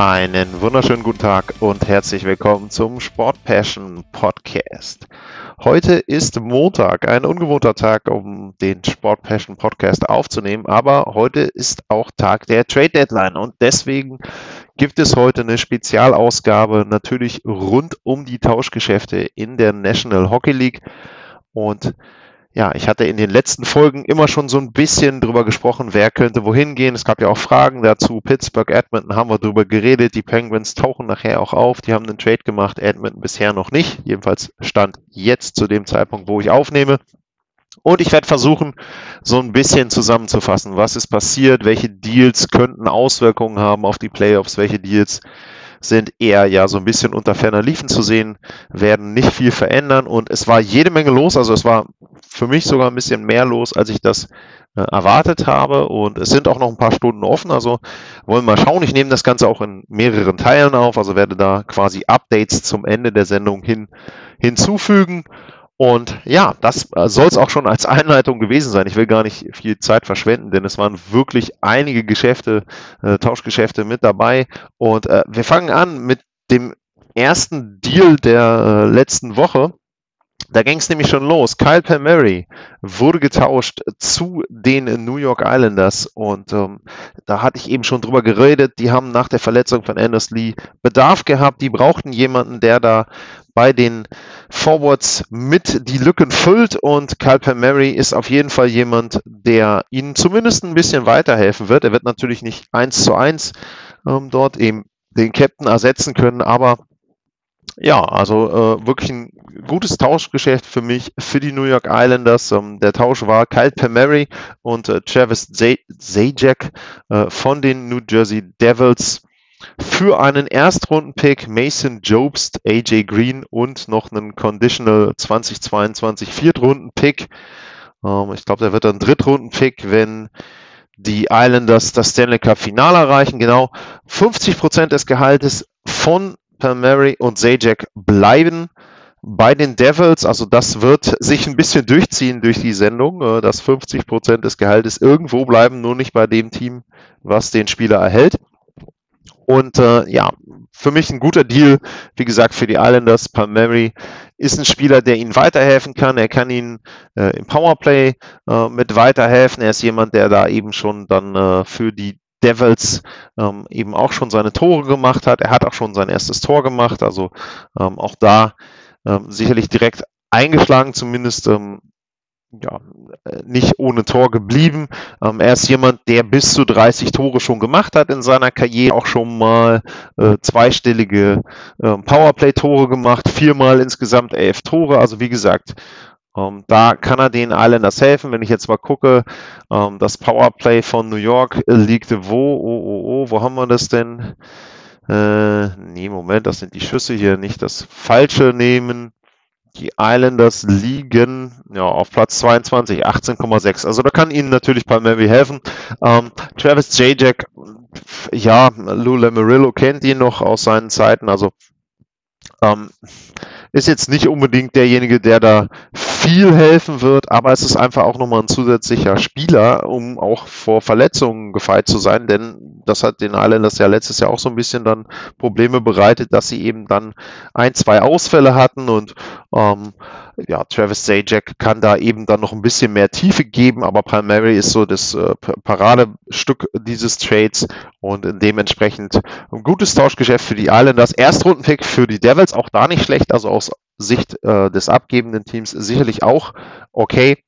Einen wunderschönen guten Tag und herzlich willkommen zum Sport Passion Podcast. Heute ist Montag, ein ungewohnter Tag, um den Sport Passion Podcast aufzunehmen, aber heute ist auch Tag der Trade Deadline und deswegen gibt es heute eine Spezialausgabe natürlich rund um die Tauschgeschäfte in der National Hockey League und ja, ich hatte in den letzten Folgen immer schon so ein bisschen drüber gesprochen, wer könnte wohin gehen. Es gab ja auch Fragen dazu. Pittsburgh, Edmonton haben wir drüber geredet. Die Penguins tauchen nachher auch auf. Die haben einen Trade gemacht. Edmonton bisher noch nicht. Jedenfalls stand jetzt zu dem Zeitpunkt, wo ich aufnehme. Und ich werde versuchen, so ein bisschen zusammenzufassen, was ist passiert, welche Deals könnten Auswirkungen haben auf die Playoffs, welche Deals sind eher ja so ein bisschen unter ferner Liefen zu sehen, werden nicht viel verändern. Und es war jede Menge los, also es war für mich sogar ein bisschen mehr los, als ich das äh, erwartet habe. Und es sind auch noch ein paar Stunden offen, also wollen wir mal schauen. Ich nehme das Ganze auch in mehreren Teilen auf, also werde da quasi Updates zum Ende der Sendung hin hinzufügen und ja, das äh, soll es auch schon als Einleitung gewesen sein. Ich will gar nicht viel Zeit verschwenden, denn es waren wirklich einige Geschäfte, äh, Tauschgeschäfte mit dabei. Und äh, wir fangen an mit dem ersten Deal der äh, letzten Woche. Da ging es nämlich schon los. Kyle Palmieri wurde getauscht zu den New York Islanders und ähm, da hatte ich eben schon drüber geredet. Die haben nach der Verletzung von Anders Lee Bedarf gehabt. Die brauchten jemanden, der da bei den Forwards mit die Lücken füllt und Kyle Palmieri ist auf jeden Fall jemand, der ihnen zumindest ein bisschen weiterhelfen wird. Er wird natürlich nicht eins zu eins ähm, dort eben den Captain ersetzen können, aber ja, also äh, wirklich ein gutes Tauschgeschäft für mich, für die New York Islanders. Ähm, der Tausch war Kyle Palmieri und äh, Travis Zajac äh, von den New Jersey Devils für einen Erstrunden-Pick Mason Jobst, AJ Green und noch einen Conditional 2022 Viertrunden-Pick. Ähm, ich glaube, der wird ein Drittrunden-Pick, wenn die Islanders das Stanley Cup Finale erreichen. Genau 50 Prozent des Gehaltes von Palmieri und Zajac bleiben bei den Devils. Also das wird sich ein bisschen durchziehen durch die Sendung, äh, dass 50 Prozent des Gehaltes irgendwo bleiben, nur nicht bei dem Team, was den Spieler erhält. Und äh, ja, für mich ein guter Deal, wie gesagt, für die Islanders. Palmieri ist ein Spieler, der ihnen weiterhelfen kann. Er kann ihnen äh, im Powerplay äh, mit weiterhelfen. Er ist jemand, der da eben schon dann äh, für die Devils ähm, eben auch schon seine Tore gemacht hat. Er hat auch schon sein erstes Tor gemacht. Also ähm, auch da ähm, sicherlich direkt eingeschlagen, zumindest ähm, ja, äh, nicht ohne Tor geblieben. Ähm, er ist jemand, der bis zu 30 Tore schon gemacht hat in seiner Karriere, auch schon mal äh, zweistellige äh, Powerplay-Tore gemacht, viermal insgesamt elf Tore. Also wie gesagt, ähm, da kann er den Islanders helfen. Wenn ich jetzt mal gucke, ähm, das Powerplay von New York äh, liegt wo? Oh, oh, oh, wo haben wir das denn? Äh, nee, Moment, das sind die Schüsse hier, nicht das Falsche nehmen. Die Islanders liegen ja, auf Platz 22, 18,6. Also da kann Ihnen natürlich Palmieri helfen. Ähm, Travis Jacek, ja, Lou Lamarillo kennt ihn noch aus seinen Zeiten. Also ähm, ist jetzt nicht unbedingt derjenige, der da viel helfen wird, aber es ist einfach auch nochmal ein zusätzlicher Spieler, um auch vor Verletzungen gefeit zu sein, denn das hat den Islanders ja letztes Jahr auch so ein bisschen dann Probleme bereitet, dass sie eben dann ein, zwei Ausfälle hatten und ähm, ja, Travis Zajac kann da eben dann noch ein bisschen mehr Tiefe geben, aber Palmieri ist so das äh, Paradestück dieses Trades und dementsprechend ein gutes Tauschgeschäft für die Islanders. Erstrundenpick für die Devils, auch da nicht schlecht, also aus Sicht äh, des abgebenden Teams sicherlich auch okay.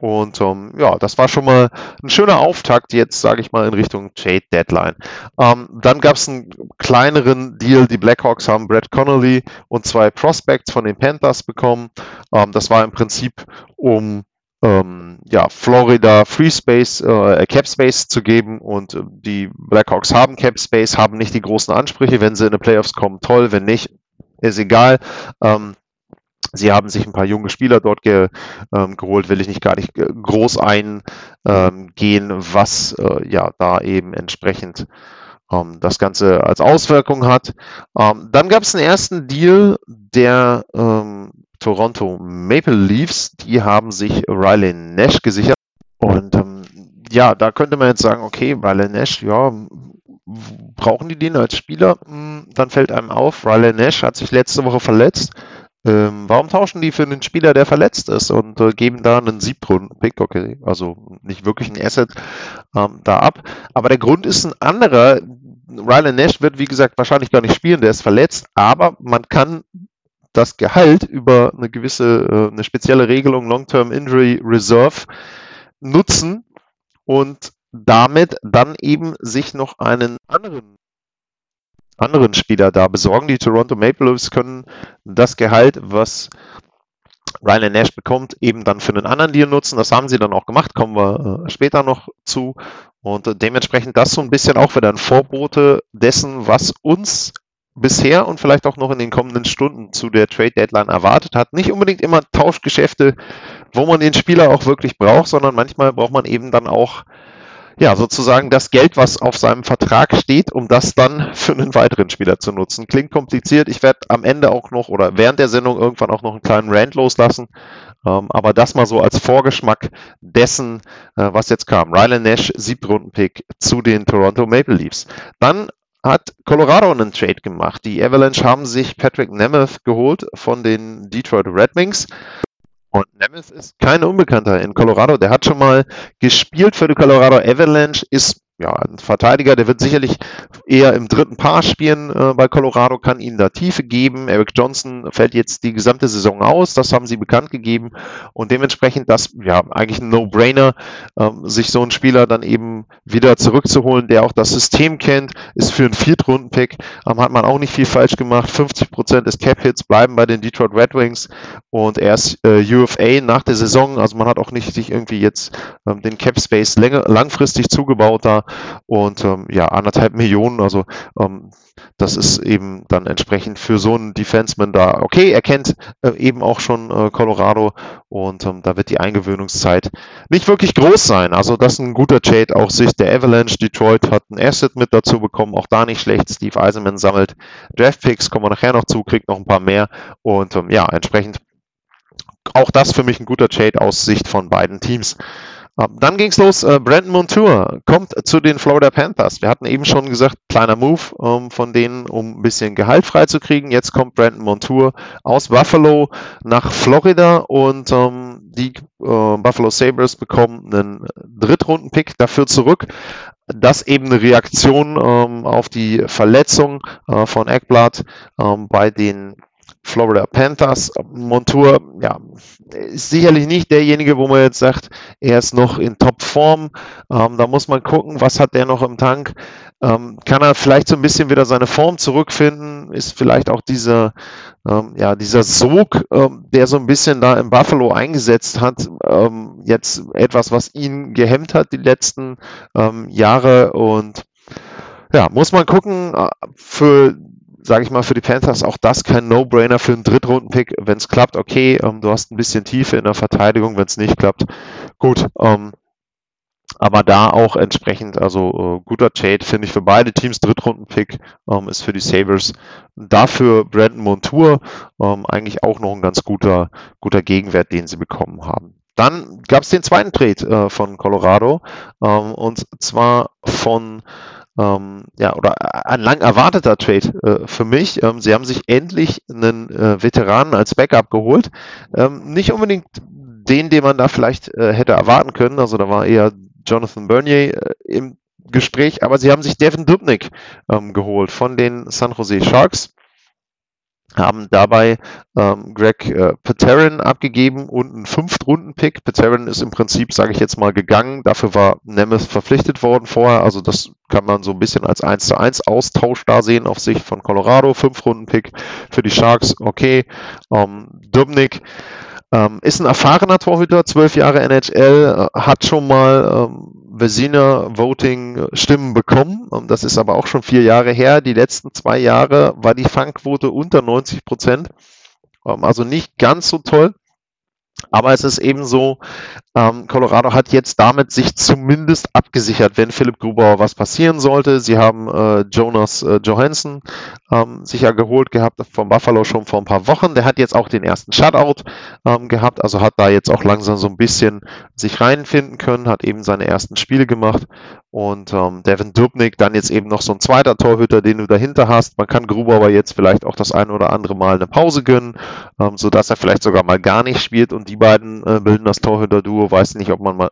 Und ähm, ja, das war schon mal ein schöner Auftakt jetzt, sage ich mal, in Richtung Trade Deadline. Ähm, dann gab es einen kleineren Deal. Die Blackhawks haben Brett Connolly und zwei Prospects von den Panthers bekommen. Ähm, das war im Prinzip, um ähm, ja, Florida Free Space, äh, Cap Space zu geben und äh, die Blackhawks haben Cap Space, haben nicht die großen Ansprüche. Wenn sie in die Playoffs kommen, toll. Wenn nicht, ist egal. Ähm, Sie haben sich ein paar junge Spieler dort ge, ähm, geholt, will ich nicht gar nicht äh, groß eingehen, was äh, ja da eben entsprechend ähm, das Ganze als Auswirkung hat. Ähm, dann gab es einen ersten Deal der ähm, Toronto Maple Leafs, die haben sich Riley Nash gesichert. Und ähm, ja, da könnte man jetzt sagen, okay, Riley Nash, ja, brauchen die den als Spieler? Hm, dann fällt einem auf, Riley Nash hat sich letzte Woche verletzt. Ähm, warum tauschen die für einen Spieler, der verletzt ist und äh, geben da einen Siebtrunden-Pick, okay, also nicht wirklich ein Asset ähm, da ab. Aber der Grund ist ein anderer. Rylan Nash wird, wie gesagt, wahrscheinlich gar nicht spielen, der ist verletzt, aber man kann das Gehalt über eine gewisse, äh, eine spezielle Regelung Long-Term Injury Reserve nutzen und damit dann eben sich noch einen anderen anderen Spieler da besorgen. Die Toronto Maple Leafs können das Gehalt, was Ryan Nash bekommt, eben dann für einen anderen Deal nutzen. Das haben sie dann auch gemacht, kommen wir äh, später noch zu. Und äh, dementsprechend das so ein bisschen auch wieder ein Vorbote dessen, was uns bisher und vielleicht auch noch in den kommenden Stunden zu der Trade Deadline erwartet hat. Nicht unbedingt immer Tauschgeschäfte, wo man den Spieler auch wirklich braucht, sondern manchmal braucht man eben dann auch ja, sozusagen das Geld, was auf seinem Vertrag steht, um das dann für einen weiteren Spieler zu nutzen. Klingt kompliziert. Ich werde am Ende auch noch oder während der Sendung irgendwann auch noch einen kleinen Rant loslassen. Ähm, aber das mal so als Vorgeschmack dessen, äh, was jetzt kam. Rylan Nash, Siebtrunden-Pick zu den Toronto Maple Leafs. Dann hat Colorado einen Trade gemacht. Die Avalanche haben sich Patrick Nemeth geholt von den Detroit Red Wings. Und Nemeth ist kein Unbekannter in Colorado. Der hat schon mal gespielt für die Colorado Avalanche, ist ja, ein Verteidiger, der wird sicherlich eher im dritten Paar spielen äh, bei Colorado, kann ihnen da Tiefe geben. Eric Johnson fällt jetzt die gesamte Saison aus, das haben sie bekannt gegeben. Und dementsprechend das, ja, eigentlich ein No-Brainer, ähm, sich so einen Spieler dann eben wieder zurückzuholen, der auch das System kennt, ist für einen Viertrunden-Pick, ähm, hat man auch nicht viel falsch gemacht. 50 Prozent des Cap-Hits bleiben bei den Detroit Red Wings. Und er ist äh, UFA nach der Saison, also man hat auch nicht sich irgendwie jetzt ähm, den Cap-Space langfristig zugebaut da und ähm, ja, anderthalb Millionen, also ähm, das ist eben dann entsprechend für so einen Defenseman da. Okay, er kennt äh, eben auch schon äh, Colorado und ähm, da wird die Eingewöhnungszeit nicht wirklich groß sein. Also das ist ein guter Trade auch Sicht der Avalanche. Detroit hat ein Asset mit dazu bekommen, auch da nicht schlecht. Steve Eisenman sammelt Draftpicks, kommen wir nachher noch zu, kriegt noch ein paar mehr und ähm, ja, entsprechend auch das für mich ein guter Trade aus Sicht von beiden Teams. Ähm, dann ging's los. Äh, Brandon Montour kommt zu den Florida Panthers. Wir hatten eben schon gesagt, kleiner Move ähm, von denen, um ein bisschen Gehalt freizukriegen. Jetzt kommt Brandon Montour aus Buffalo nach Florida und ähm, die äh, Buffalo Sabres bekommen einen Drittrunden-Pick dafür zurück. Das eben eine Reaktion ähm, auf die Verletzung äh, von Eckblatt bei den Florida Panthers. Montour, ja, ist sicherlich nicht derjenige, wo man jetzt sagt, er ist noch in Topform. Ähm, da muss man gucken, was hat der noch im Tank. Ähm, kann er vielleicht so ein bisschen wieder seine Form zurückfinden? Ist vielleicht auch dieser, ähm, ja, dieser Sog, ähm, der so ein bisschen da im Buffalo eingesetzt hat, ähm, jetzt etwas, was ihn gehemmt hat die letzten ähm, Jahre und ja, muss man gucken. Äh, für sage ich mal, für die Panthers auch das kein No-Brainer für einen Drittrunden-Pick. Wenn es klappt, okay, ähm, du hast ein bisschen Tiefe in der Verteidigung. Wenn es nicht klappt, gut. Ähm, aber da auch entsprechend, also äh, guter Trade, finde ich für beide Teams. Drittrunden-Pick ähm, ist für die Sabres. Dafür Brandon Montour ähm, eigentlich auch noch ein ganz guter, guter Gegenwert, den sie bekommen haben. Dann gab es den zweiten Trade äh, von Colorado ähm, und zwar von ähm, ja, oder ein lang erwarteter Trade äh, für mich. Ähm, sie haben sich endlich einen äh, Veteranen als Backup geholt. Ähm, nicht unbedingt den, den man da vielleicht äh, hätte erwarten können. Also da war eher Jonathan Bernier äh, im Gespräch, aber sie haben sich Devin Dubnik ähm, geholt von den San Jose Sharks haben dabei ähm, Greg äh, Paterin abgegeben und einen Fünftrunden-Pick. Paterin ist im Prinzip, sage ich jetzt mal, gegangen. Dafür war Nemeth verpflichtet worden vorher. Also das kann man so ein bisschen als 1 zu 1 Austausch da sehen auf Sicht von Colorado. Fünf-Runden-Pick für die Sharks, okay. Ähm, Dubnik ähm, ist ein erfahrener Torhüter, zwölf Jahre NHL, äh, hat schon mal ähm, Vezina Voting Stimmen bekommen. Das ist aber auch schon vier Jahre her. Die letzten zwei Jahre war die Fangquote unter 90 Prozent. Ähm, also nicht ganz so toll. Aber es ist eben so, ähm, Colorado hat jetzt damit sich zumindest abgesichert, wenn Philipp Grubauer was passieren sollte. Sie haben äh, Jonas äh, Johansson ähm, sich ja geholt gehabt von Buffalo schon vor ein paar Wochen. Der hat jetzt auch den ersten Shutout ähm, gehabt, also hat da jetzt auch langsam so ein bisschen sich reinfinden können, hat eben seine ersten Spiele gemacht. Und ähm, Devin Dubnik, dann jetzt eben noch so ein zweiter Torhüter, den du dahinter hast. Man kann Grubauer jetzt vielleicht auch das ein oder andere Mal eine Pause gönnen, ähm, sodass er vielleicht sogar mal gar nicht spielt und die beiden äh, bilden das Torhüter-Duo Weiß nicht, ob man mal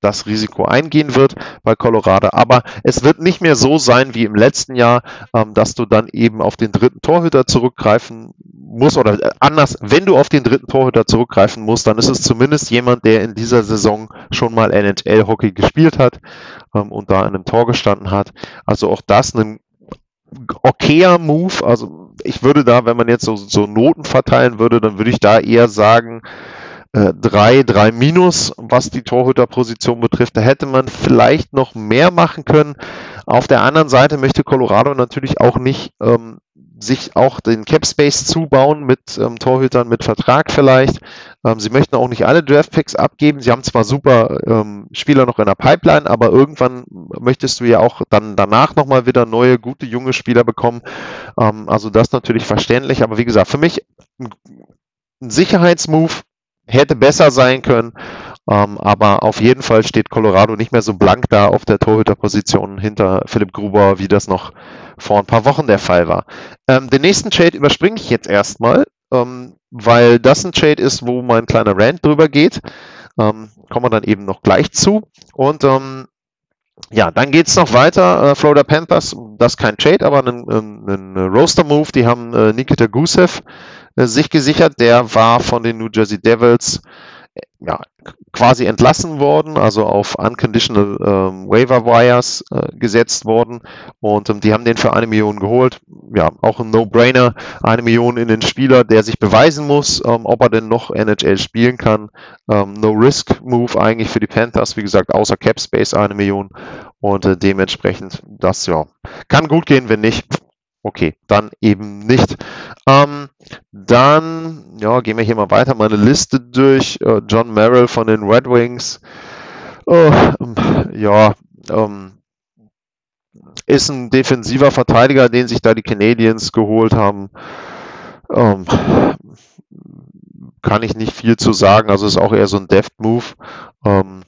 das Risiko eingehen wird bei Colorado. Aber es wird nicht mehr so sein wie im letzten Jahr, ähm, dass du dann eben auf den dritten Torhüter zurückgreifen musst oder äh, anders, wenn du auf den dritten Torhüter zurückgreifen musst, dann ist es zumindest jemand, der in dieser Saison schon mal NHL-Hockey gespielt hat ähm, und da in einem Tor gestanden hat. Also auch das ein okayer Move. Also ich würde da, wenn man jetzt so, so Noten verteilen würde, dann würde ich da eher sagen, äh, drei, drei minus, was die Torhüterposition betrifft. Da hätte man vielleicht noch mehr machen können. Auf der anderen Seite möchte Colorado natürlich auch nicht ähm, sich auch den Cap Space zubauen mit ähm, Torhütern mit Vertrag vielleicht. Ähm, sie möchten auch nicht alle Draft Picks abgeben. Sie haben zwar super ähm, Spieler noch in der Pipeline, aber irgendwann möchtest du ja auch dann danach nochmal wieder neue, gute, junge Spieler bekommen. Ähm, also das natürlich verständlich. Aber wie gesagt, für mich ein Sicherheitsmove hätte besser sein können. Ähm, aber auf jeden Fall steht Colorado nicht mehr so blank da auf der Torhüterposition hinter Philipp Gruber, wie das noch vor ein paar Wochen der Fall war. Ähm, den nächsten Trade überspringe ich jetzt erstmal, ähm, weil das ein Trade ist, wo mein kleiner Rant drüber geht. Ähm, kommen wir dann eben noch gleich zu. Und ähm, ja, dann geht's noch weiter. Äh, Florida Panthers, das ist kein Trade, aber ein, ein, ein Roaster-Move. Die haben äh, Nikita Gusev äh, sich gesichert. Der war von den New Jersey Devils ja, quasi entlassen worden, also auf Unconditional ähm, Waiver Wires äh, gesetzt worden und ähm, die haben den für eine Million geholt. Ja, auch ein No-Brainer, eine Million in den Spieler, der sich beweisen muss, ähm, ob er denn noch NHL spielen kann. Ähm, No-Risk-Move eigentlich für die Panthers, wie gesagt, außer Cap Space eine Million und äh, dementsprechend das ja kann gut gehen, wenn nicht Okay, dann eben nicht. Ähm, dann, ja, gehen wir hier mal weiter, meine Liste durch. Äh, John Merrill von den Red Wings. Oh, ja, ähm, ist ein defensiver Verteidiger, den sich da die Canadiens geholt haben. Ähm, kann ich nicht viel zu sagen. Also ist auch eher so ein Deft-Move. Ähm,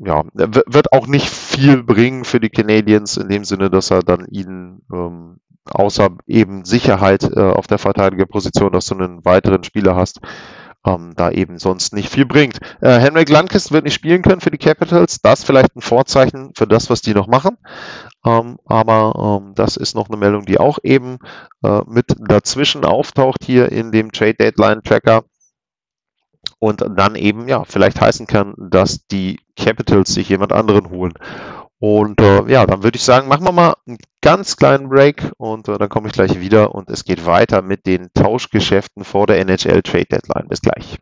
ja, wird auch nicht viel bringen für die Canadiens in dem Sinne, dass er dann ihnen ähm, außer eben Sicherheit äh, auf der Verteidigerposition, dass du einen weiteren Spieler hast, ähm, da eben sonst nicht viel bringt. Äh, Henrik Landkist wird nicht spielen können für die Capitals. Das vielleicht ein Vorzeichen für das, was die noch machen. Ähm, aber ähm, das ist noch eine Meldung, die auch eben äh, mit dazwischen auftaucht hier in dem Trade Deadline Tracker. Und dann eben, ja, vielleicht heißen kann, dass die Capitals sich jemand anderen holen. Und äh, ja, dann würde ich sagen, machen wir mal einen ganz kleinen Break und äh, dann komme ich gleich wieder und es geht weiter mit den Tauschgeschäften vor der NHL Trade Deadline. Bis gleich.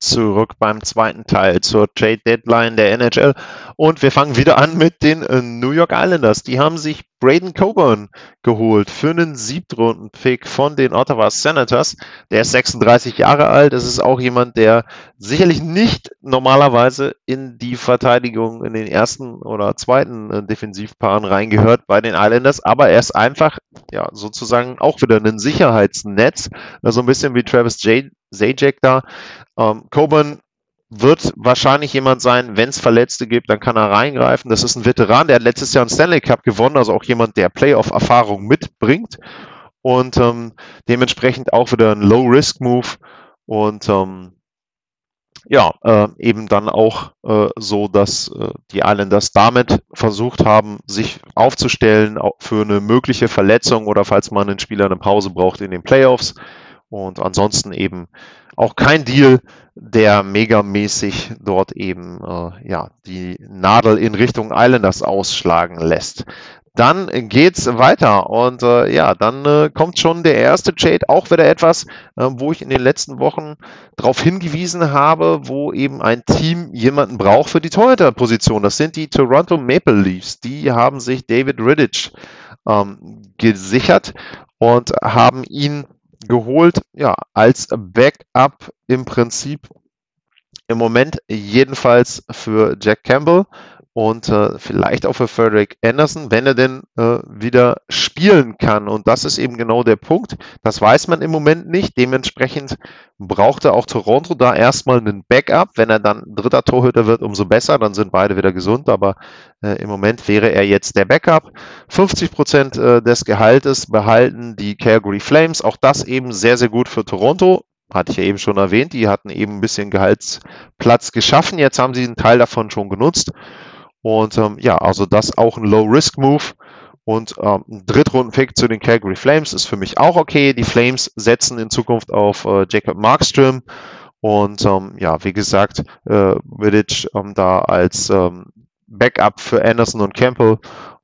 Zurück beim zweiten Teil zur Trade Deadline der NHL. Und wir fangen wieder an mit den äh, New York Islanders. Die haben sich Braden Coburn geholt für einen Siebtrunden-Pick von den Ottawa Senators. Der ist 36 Jahre alt. Das ist auch jemand, der sicherlich nicht normalerweise in die Verteidigung in den ersten oder zweiten äh, Defensivpaaren reingehört bei den Islanders. Aber er ist einfach, ja, sozusagen auch wieder ein Sicherheitsnetz. So ein bisschen wie Travis J. Zajac da. Ähm, Coburn wird wahrscheinlich jemand sein, wenn es Verletzte gibt, dann kann er reingreifen. Das ist ein Veteran, der hat letztes Jahr einen Stanley Cup gewonnen, also auch jemand, der Playoff-Erfahrung mitbringt und ähm, dementsprechend auch wieder ein Low-Risk-Move und ähm, ja, äh, eben dann auch äh, so, dass äh, die Islanders damit versucht haben, sich aufzustellen für eine mögliche Verletzung oder falls man einen Spieler eine Pause braucht in den Playoffs Und ansonsten eben auch kein Deal, der megamäßig dort eben äh, ja, die Nadel in Richtung Islanders ausschlagen lässt. Dann geht's weiter und äh, ja, dann äh, kommt schon der erste Trade, auch wieder etwas, äh, wo ich in den letzten Wochen darauf hingewiesen habe, wo eben ein Team jemanden braucht für die Torhüter-Position. Das sind die Toronto Maple Leafs. Die haben sich David Riddich ähm, gesichert und haben ihn geholt, ja, als Backup im Prinzip im Moment jedenfalls für Jack Campbell und äh, vielleicht auch für Frederick Anderson, wenn er denn äh, wieder spielen kann. Und das ist eben genau der Punkt. Das weiß man im Moment nicht. Dementsprechend brauchte auch Toronto da erstmal einen Backup. Wenn er dann dritter Torhüter wird, umso besser. Dann sind beide wieder gesund. Aber äh, im Moment wäre er jetzt der Backup. 50 Prozent äh, des Gehaltes behalten die Calgary Flames. Auch das eben sehr, sehr gut für Toronto hatte ich ja eben schon erwähnt, die hatten eben ein bisschen Gehaltsplatz geschaffen. Jetzt haben sie einen Teil davon schon genutzt. Und ähm, ja, also das auch ein Low-Risk-Move. Und ähm, ein Drittrunden-Pick zu den Calgary Flames ist für mich auch okay. Die Flames setzen in Zukunft auf äh, Jacob Markström. Und ähm, ja, wie gesagt, äh, Vidic ähm, da als ähm, Backup für Anderson und Campbell.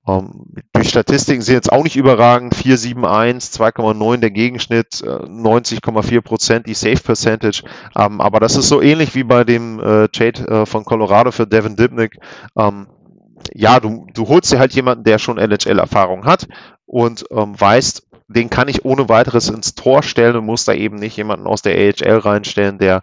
Ähm, die Statistiken sind jetzt auch nicht überragend. 4,71, 2,9 der Gegenschnitt, äh, 90,4 Prozent die Safe Percentage. Ähm, aber das ist so ähnlich wie bei dem äh, Trade äh, von Colorado für Devin Dibnick. Ähm, ja, du, du holst dir halt jemanden, der schon NHL-Erfahrung hat und weißt, den kann ich ohne weiteres ins Tor stellen und muss da eben nicht jemanden aus der AHL reinstellen, der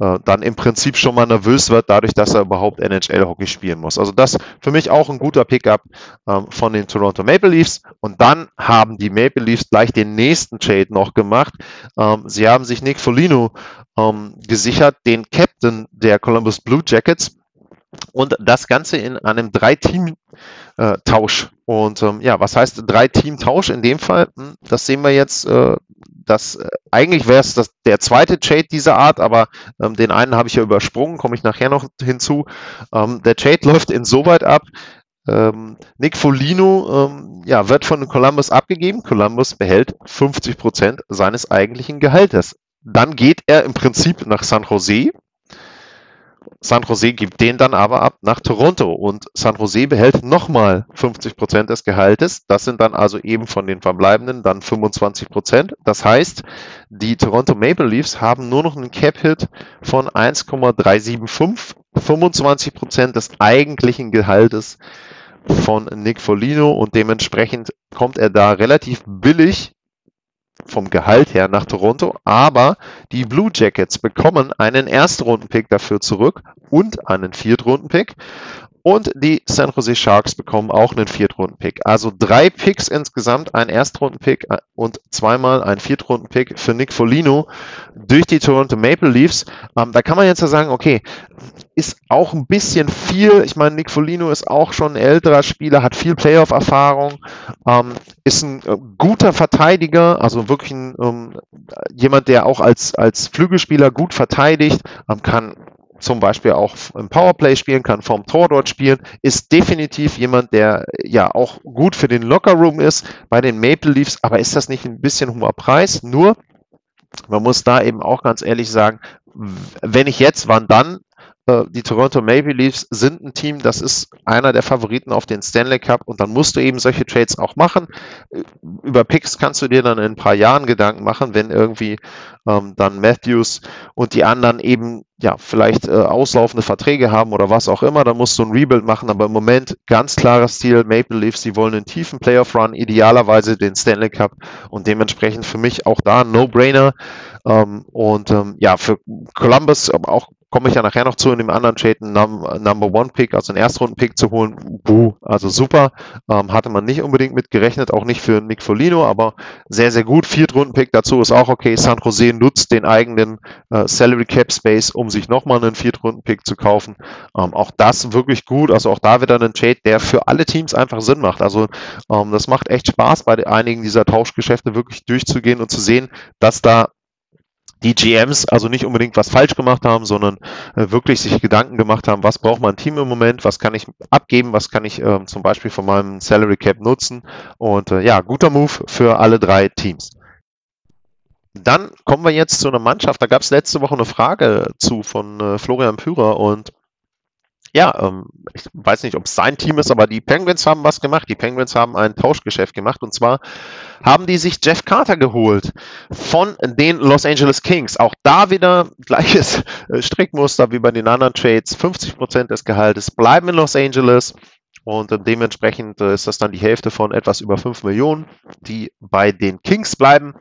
äh, dann im Prinzip schon mal nervös wird, dadurch, dass er überhaupt NHL-Hockey spielen muss. Also das für mich auch ein guter Pickup ähm, von den Toronto Maple Leafs. Und dann haben die Maple Leafs gleich den nächsten Trade noch gemacht. Ähm, sie haben sich Nick Folino ähm, gesichert, den Captain der Columbus Blue Jackets. Und das Ganze in einem Drei-Team-Tausch. Und ähm, ja, was heißt Drei-Team-Tausch in dem Fall? Hm, das sehen wir jetzt. Äh, das, äh, eigentlich wäre es der zweite Trade dieser Art, aber ähm, den einen habe ich ja übersprungen, komme ich nachher noch hinzu. Ähm, der Trade läuft insoweit ab, ähm, Nick Folino ähm, ja, wird von Columbus abgegeben. Columbus behält 50 Prozent seines eigentlichen Gehaltes. Dann geht er im Prinzip nach San Jose San Jose gibt den dann aber ab nach Toronto und San Jose behält nochmal 50 Prozent des Gehaltes. Das sind dann also eben von den Verbleibenden dann 25 Prozent. Das heißt, die Toronto Maple Leafs haben nur noch einen Cap-Hit von 1,375, 25 Prozent des eigentlichen Gehaltes von Nick Folino und dementsprechend kommt er da relativ billig vom Gehalt her nach Toronto, aber die Blue Jackets bekommen einen Erstrunden-Pick dafür zurück und einen Viertrunden-Pick. Und die San Jose Sharks bekommen auch einen Viertrunden-Pick. Also drei Picks insgesamt, ein Erstrunden-Pick äh, und zweimal ein Viertrunden-Pick für Nick Folino durch die Toronto Maple Leafs. Ähm, da kann man jetzt ja sagen, okay, ist auch ein bisschen viel. Ich meine, Nick Folino ist auch schon ein älterer Spieler, hat viel Playoff-Erfahrung, ähm, ist ein äh, guter Verteidiger, also wirklich ein, ähm, jemand, der auch als, als Flügelspieler gut verteidigt, ähm, kann zum Beispiel auch im Powerplay spielen kann, vom Tor dort spielen, ist definitiv jemand, der ja auch gut für den Lockerroom ist bei den Maple Leafs. Aber ist das nicht ein bisschen hoher Preis? Nur, man muss da eben auch ganz ehrlich sagen, wenn ich jetzt, wann dann? Äh, die Toronto Maple Leafs sind ein Team, das ist einer der Favoriten auf den Stanley Cup und dann musst du eben solche Trades auch machen. Äh, über Picks kannst du dir dann in ein paar Jahren Gedanken machen, wenn irgendwie ähm, dann Matthews und die anderen eben ja vielleicht äh, auslaufende Verträge haben oder was auch immer, dann musst du ein Rebuild machen, aber im Moment ganz klares Ziel, Maple Leafs, sie wollen einen tiefen Playoff Run, idealerweise den Stanley Cup und dementsprechend für mich auch da ein No-Brainer ähm, und ähm, ja, für Columbus auch komme ich ja nachher noch zu, in dem anderen Trade einen Number One Pick, also einen Erstrunden-Pick zu holen. Buh, also super. Ähm, hatte man nicht unbedingt mit gerechnet, auch nicht für Nick Folino, aber sehr, sehr gut. Viertrunden-Pick dazu ist auch okay. San Jose nutzt den eigenen äh, Salary Cap Space, um sich nochmal einen Viertrunden-Pick zu kaufen. Ähm, auch das wirklich gut. Also auch da wieder ein Trade, der für alle Teams einfach Sinn macht. Also ähm, das macht echt Spaß, bei einigen dieser Tauschgeschäfte wirklich durchzugehen und zu sehen, dass da die GMs also nicht unbedingt was falsch gemacht haben, sondern äh, wirklich sich Gedanken gemacht haben, was braucht mein Team im Moment, was kann ich abgeben, was kann ich äh, zum Beispiel von meinem Salary Cap nutzen. Und äh, ja, guter Move für alle drei Teams. dann kommen wir jetzt zu einer Mannschaft. Da gab es letzte Woche eine Frage zu von äh, Florian Pürer und ja, ähm, ich weiß nicht, ob es sein Team ist, aber die Penguins haben was gemacht. Die Penguins haben ein Tauschgeschäft gemacht und zwar haben die sich Jeff Carter geholt von den Los Angeles Kings. Auch da wieder gleiches äh, Strickmuster wie bei den anderen Trades. 50 Prozent des Gehaltes bleiben in Los Angeles. Und äh, dementsprechend äh, ist das dann die Hälfte von etwas über 5 Millionen, die bei den Kings bleiben.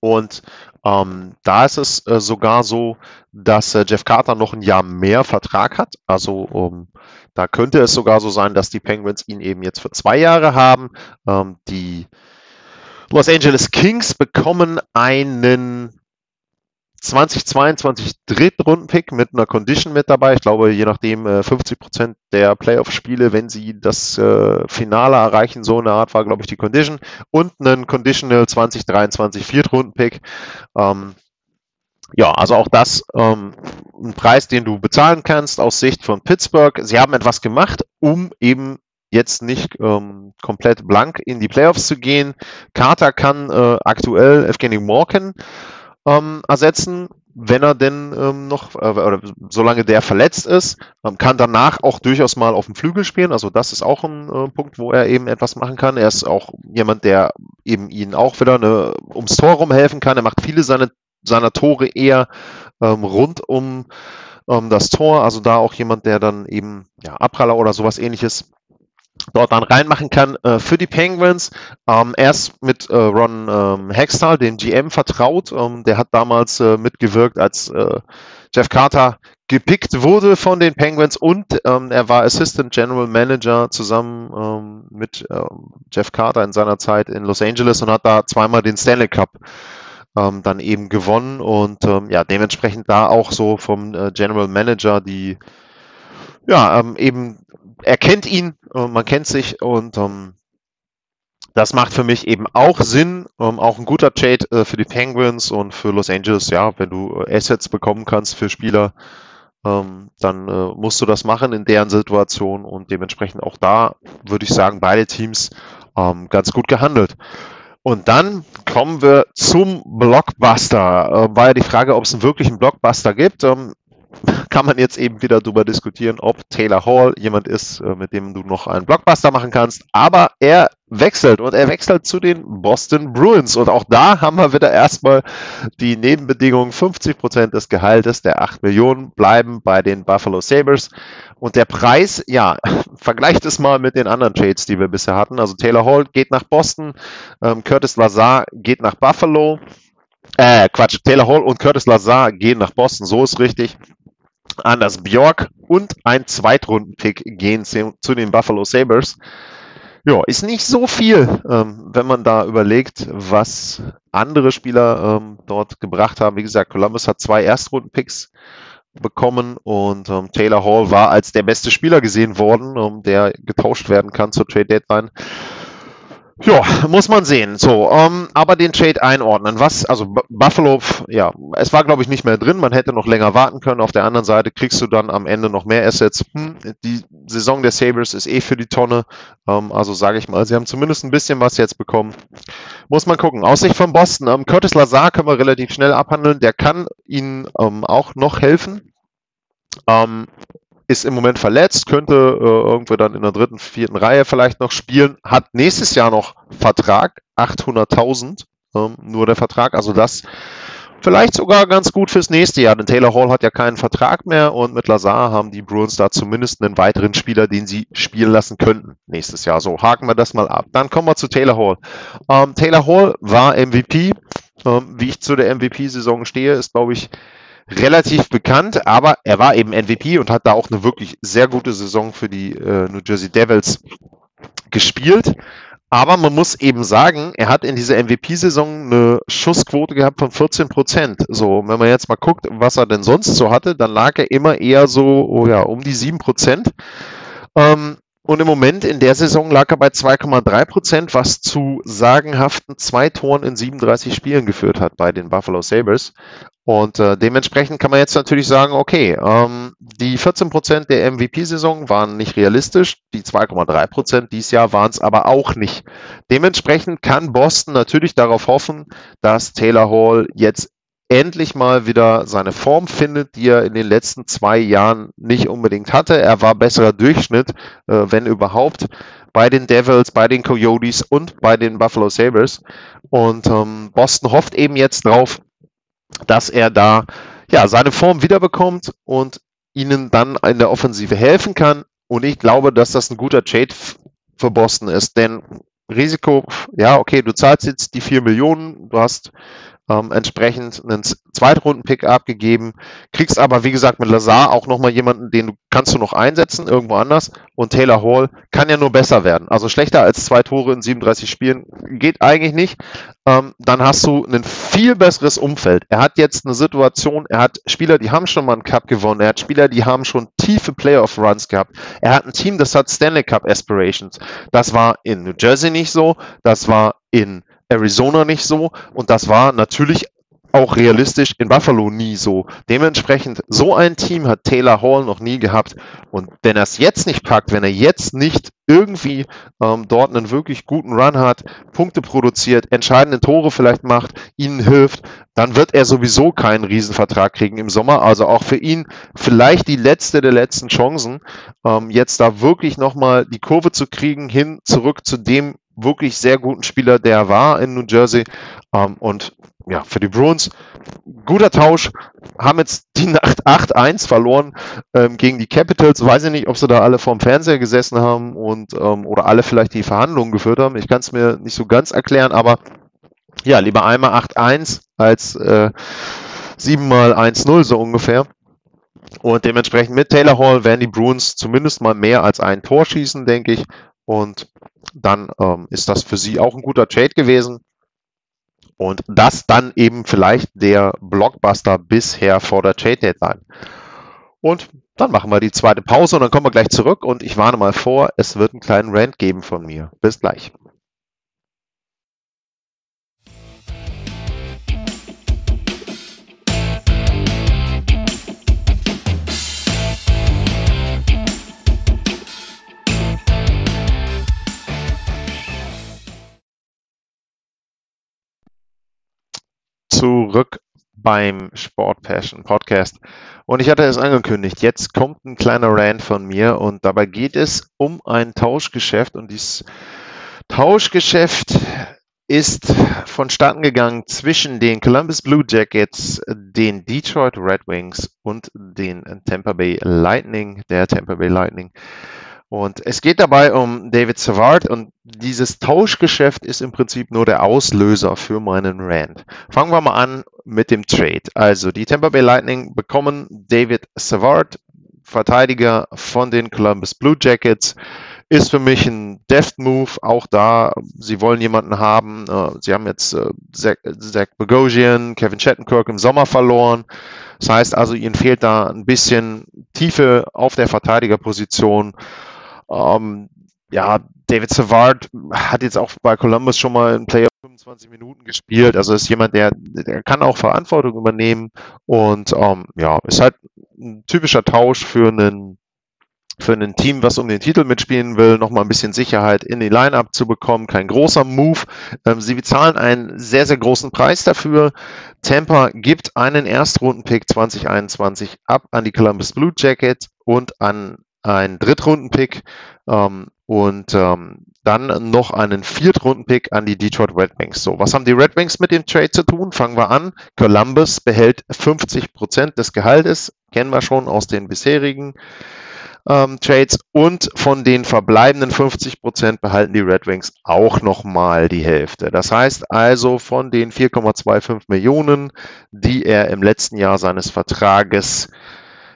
Und ähm, da ist es äh, sogar so, dass äh, Jeff Carter noch ein Jahr mehr Vertrag hat. Also um, da könnte es sogar so sein, dass die Penguins ihn eben jetzt für zwei Jahre haben. Ähm, die Los Angeles Kings bekommen einen 2022 Drittrunden-Pick mit einer Condition mit dabei. Ich glaube, je nachdem äh, 50 Prozent der Playoff-Spiele, wenn sie das äh, Finale erreichen, so eine Art war, glaube ich, die Condition. Und einen Conditional 2023 Viertrunden-Pick. Ähm, ja, also auch das ähm, ein Preis, den du bezahlen kannst aus Sicht von Pittsburgh. Sie haben etwas gemacht, um eben jetzt nicht ähm, komplett blank in die Playoffs zu gehen. Carter kann äh, aktuell Evgeny Morgan ähm, ersetzen, wenn er denn ähm, noch, äh, oder solange der verletzt ist, ähm, kann danach auch durchaus mal auf dem Flügel spielen. Also das ist auch ein äh, Punkt, wo er eben etwas machen kann. Er ist auch jemand, der eben ihnen auch wieder eine, ums Tor rum helfen kann. Er macht viele seine, seiner Tore eher ähm, rund um ähm, das Tor. Also da auch jemand, der dann eben ja, Abpraller oder sowas ähnliches dort dann reinmachen kann äh, für die Penguins. Ähm, erst mit äh, Ron ähm, Hextall, dem GM, vertraut. Ähm, der hat damals äh, mitgewirkt, als äh, Jeff Carter gepickt wurde von den Penguins und ähm, er war Assistant General Manager zusammen ähm, mit ähm, Jeff Carter in seiner Zeit in Los Angeles und hat da zweimal den Stanley Cup dann eben gewonnen und ja, dementsprechend da auch so vom äh, General Manager die ja, ähm, eben er kennt ihn, äh, man kennt sich und ähm, das macht für mich eben auch Sinn. Ähm, auch ein guter Trade äh, für die Penguins und für Los Angeles. Ja, wenn du äh, Assets bekommen kannst für Spieler, ähm, dann äh, musst du das machen in deren Situation und dementsprechend auch da würde ich sagen, beide Teams ähm, ganz gut gehandelt. Und dann kommen wir zum Blockbuster. Äh, war ja die Frage, ob es einen wirklichen Blockbuster gibt. Ähm, kann man jetzt eben wieder darüber diskutieren, ob Taylor Hall jemand ist, äh, mit dem du noch einen Blockbuster machen kannst. Aber er wechselt und er wechselt zu den Boston Bruins. Und auch da haben wir wieder erstmal die Nebenbedingungen. 50 Prozent des Gehaltes der 8 Millionen bleiben bei den Buffalo Sabres. Und der Preis, ja, vergleicht es mal mit den anderen Trades, die wir bisher hatten. Also Taylor Hall geht nach Boston, ähm, Curtis Lazar geht nach Buffalo. Äh, Quatsch, Taylor Hall und Curtis Lazar gehen nach Boston, so ist richtig. Anders Bjork und ein Zweitrunden-Pick gehen zu, zu, den Buffalo Sabres. Ja, ist nicht so viel, ähm, wenn man da überlegt, was andere Spieler ähm, dort gebracht haben. Wie gesagt, Columbus hat zwei Erstrunden-Picks bekommen und ähm, Taylor Hall war als der beste Spieler gesehen worden, ähm, der getauscht werden kann zur Trade Deadline. Ja, muss man sehen. So, ähm, aber den Trade einordnen. Was, also Buffalo, ja, es war glaube ich nicht mehr drin. Man hätte noch länger warten können. Auf der anderen Seite kriegst du dann am Ende noch mehr Assets. Hm, die Saison der Sabres ist eh für die Tonne. Ähm, also sage ich mal, sie haben zumindest ein bisschen was jetzt bekommen. Muss man gucken. Aussicht von Boston. Ähm, Curtis Lazar können wir relativ schnell abhandeln. Der kann ihnen ähm, auch noch helfen. Ähm, ist im Moment verletzt, könnte äh, irgendwo dann in der dritten, vierten Reihe vielleicht noch spielen, hat nächstes Jahr noch Vertrag, 800.000, ähm, nur der Vertrag, also das vielleicht sogar ganz gut fürs nächste Jahr, denn Taylor Hall hat ja keinen Vertrag mehr und mit Lazar haben die Bruins da zumindest einen weiteren Spieler, den sie spielen lassen könnten nächstes Jahr. So, haken wir das mal ab. Dann kommen wir zu Taylor Hall. Ähm, Taylor Hall war MVP. Ähm, wie ich zu der MVP-Saison stehe, ist, glaube ich, relativ bekannt, aber er war eben MVP und hat da auch eine wirklich sehr gute Saison für die äh, New Jersey Devils gespielt. Aber man muss eben sagen, er hat in dieser MVP-Saison eine Schussquote gehabt von 14 Prozent. So, wenn man jetzt mal guckt, was er denn sonst so hatte, dann lag er immer eher so, oh ja, um die 7 Prozent. Ähm, Und im Moment in der Saison lag er bei 2,3 Prozent, was zu sagenhaften zwei Toren in 37 Spielen geführt hat bei den Buffalo Sabres. Und äh, dementsprechend kann man jetzt natürlich sagen, okay, ähm, die 14 Prozent der MVP-Saison waren nicht realistisch, die 2,3 Prozent dieses Jahr waren es aber auch nicht. Dementsprechend kann Boston natürlich darauf hoffen, dass Taylor Hall jetzt endlich mal wieder seine Form findet, die er in den letzten zwei Jahren nicht unbedingt hatte. Er war besserer Durchschnitt, äh, wenn überhaupt, bei den Devils, bei den Coyotes und bei den Buffalo Sabres. Und ähm, Boston hofft eben jetzt drauf, dass er da ja seine Form wiederbekommt und ihnen dann in der Offensive helfen kann. Und ich glaube, dass das ein guter Trade für Boston ist, denn Risiko, ja, okay, du zahlst jetzt die vier Millionen, du hast ähm, entsprechend einen Zweitrunden-Pick abgegeben, kriegst aber, wie gesagt, mit Lazar auch nochmal jemanden, den du kannst du noch einsetzen, irgendwo anders. Und Taylor Hall kann ja nur besser werden. Also schlechter als zwei Tore in 37 Spielen geht eigentlich nicht. Ähm, dann hast du ein viel besseres Umfeld. Er hat jetzt eine Situation, er hat Spieler, die haben schon mal einen Cup gewonnen, er hat Spieler, die haben schon tiefe Playoff-Runs gehabt. Er hat ein Team, das hat Stanley Cup Aspirations. Das war in New Jersey nicht so, das war in Arizona nicht so und das war natürlich auch realistisch in Buffalo nie so. Dementsprechend, so ein Team hat Taylor Hall noch nie gehabt. Und wenn er es jetzt nicht packt, wenn er jetzt nicht irgendwie ähm, dort einen wirklich guten Run hat, Punkte produziert, entscheidende Tore vielleicht macht, ihnen hilft, dann wird er sowieso keinen Riesenvertrag kriegen im Sommer. Also auch für ihn vielleicht die letzte der letzten Chancen, ähm, jetzt da wirklich nochmal die Kurve zu kriegen, hin zurück zu dem wirklich sehr guten Spieler, der war in New Jersey. Ähm, und ja, für die Bruins guter Tausch. Haben jetzt die Nacht 8-1 verloren ähm, gegen die Capitals. Weiß ich nicht, ob sie da alle vorm Fernseher gesessen haben und ähm, oder alle vielleicht die Verhandlungen geführt haben. Ich kann es mir nicht so ganz erklären, aber ja, lieber einmal 8-1 als äh, 7 mal 1-0 so ungefähr. Und dementsprechend mit Taylor Hall werden die Bruins zumindest mal mehr als ein Tor schießen, denke ich. Und dann ähm, ist das für sie auch ein guter Trade gewesen. Und das dann eben vielleicht der Blockbuster bisher vor der Trade Deadline. Und dann machen wir die zweite Pause und dann kommen wir gleich zurück und ich warne mal vor, es wird einen kleinen Rant geben von mir. Bis gleich. Zurück beim Sport Passion Podcast. Und ich hatte es angekündigt, jetzt kommt ein kleiner Rant von mir und dabei geht es um ein Tauschgeschäft und dieses Tauschgeschäft ist vonstatten gegangen zwischen den Columbus Blue Jackets, den Detroit Red Wings und den Tampa Bay Lightning, der Tampa Bay Lightning. Und es geht dabei um David Savard und dieses Tauschgeschäft ist im Prinzip nur der Auslöser für meinen Rant. Fangen wir mal an mit dem Trade. Also die Tampa Bay Lightning bekommen David Savard, Verteidiger von den Columbus Blue Jackets. Ist für mich ein Deft Move. Auch da, sie wollen jemanden haben. Äh, sie haben jetzt äh, Zach, Zach Bogosian, Kevin Shattenkirk im Sommer verloren. Das heißt also, ihnen fehlt da ein bisschen Tiefe auf der Verteidigerposition. Ähm, ja, David Savard hat jetzt auch bei Columbus schon mal in Player 25 Minuten gespielt. Also ist jemand, der, der kann auch Verantwortung übernehmen und ähm, ja, ist halt ein typischer Tausch für einen für ein Team, was um den Titel mitspielen will, nochmal ein bisschen Sicherheit in die Line-Up zu bekommen. Kein großer Move. Ähm, sie bezahlen einen sehr, sehr großen Preis dafür. Tampa gibt einen Erstrunden-Pick 2021 ab an die Columbus Blue Jackets und an ein Drittrunden-Pick ähm, und ähm, dann noch einen Viertrunden-Pick an die Detroit Red Wings. So, was haben die Red Wings mit dem Trade zu tun? Fangen wir an. Columbus behält 50 Prozent des Gehaltes, kennen wir schon aus den bisherigen ähm, Trades und von den verbleibenden 50 Prozent behalten die Red Wings auch nochmal die Hälfte. Das heißt also von den 4,25 Millionen, die er im letzten Jahr seines Vertrages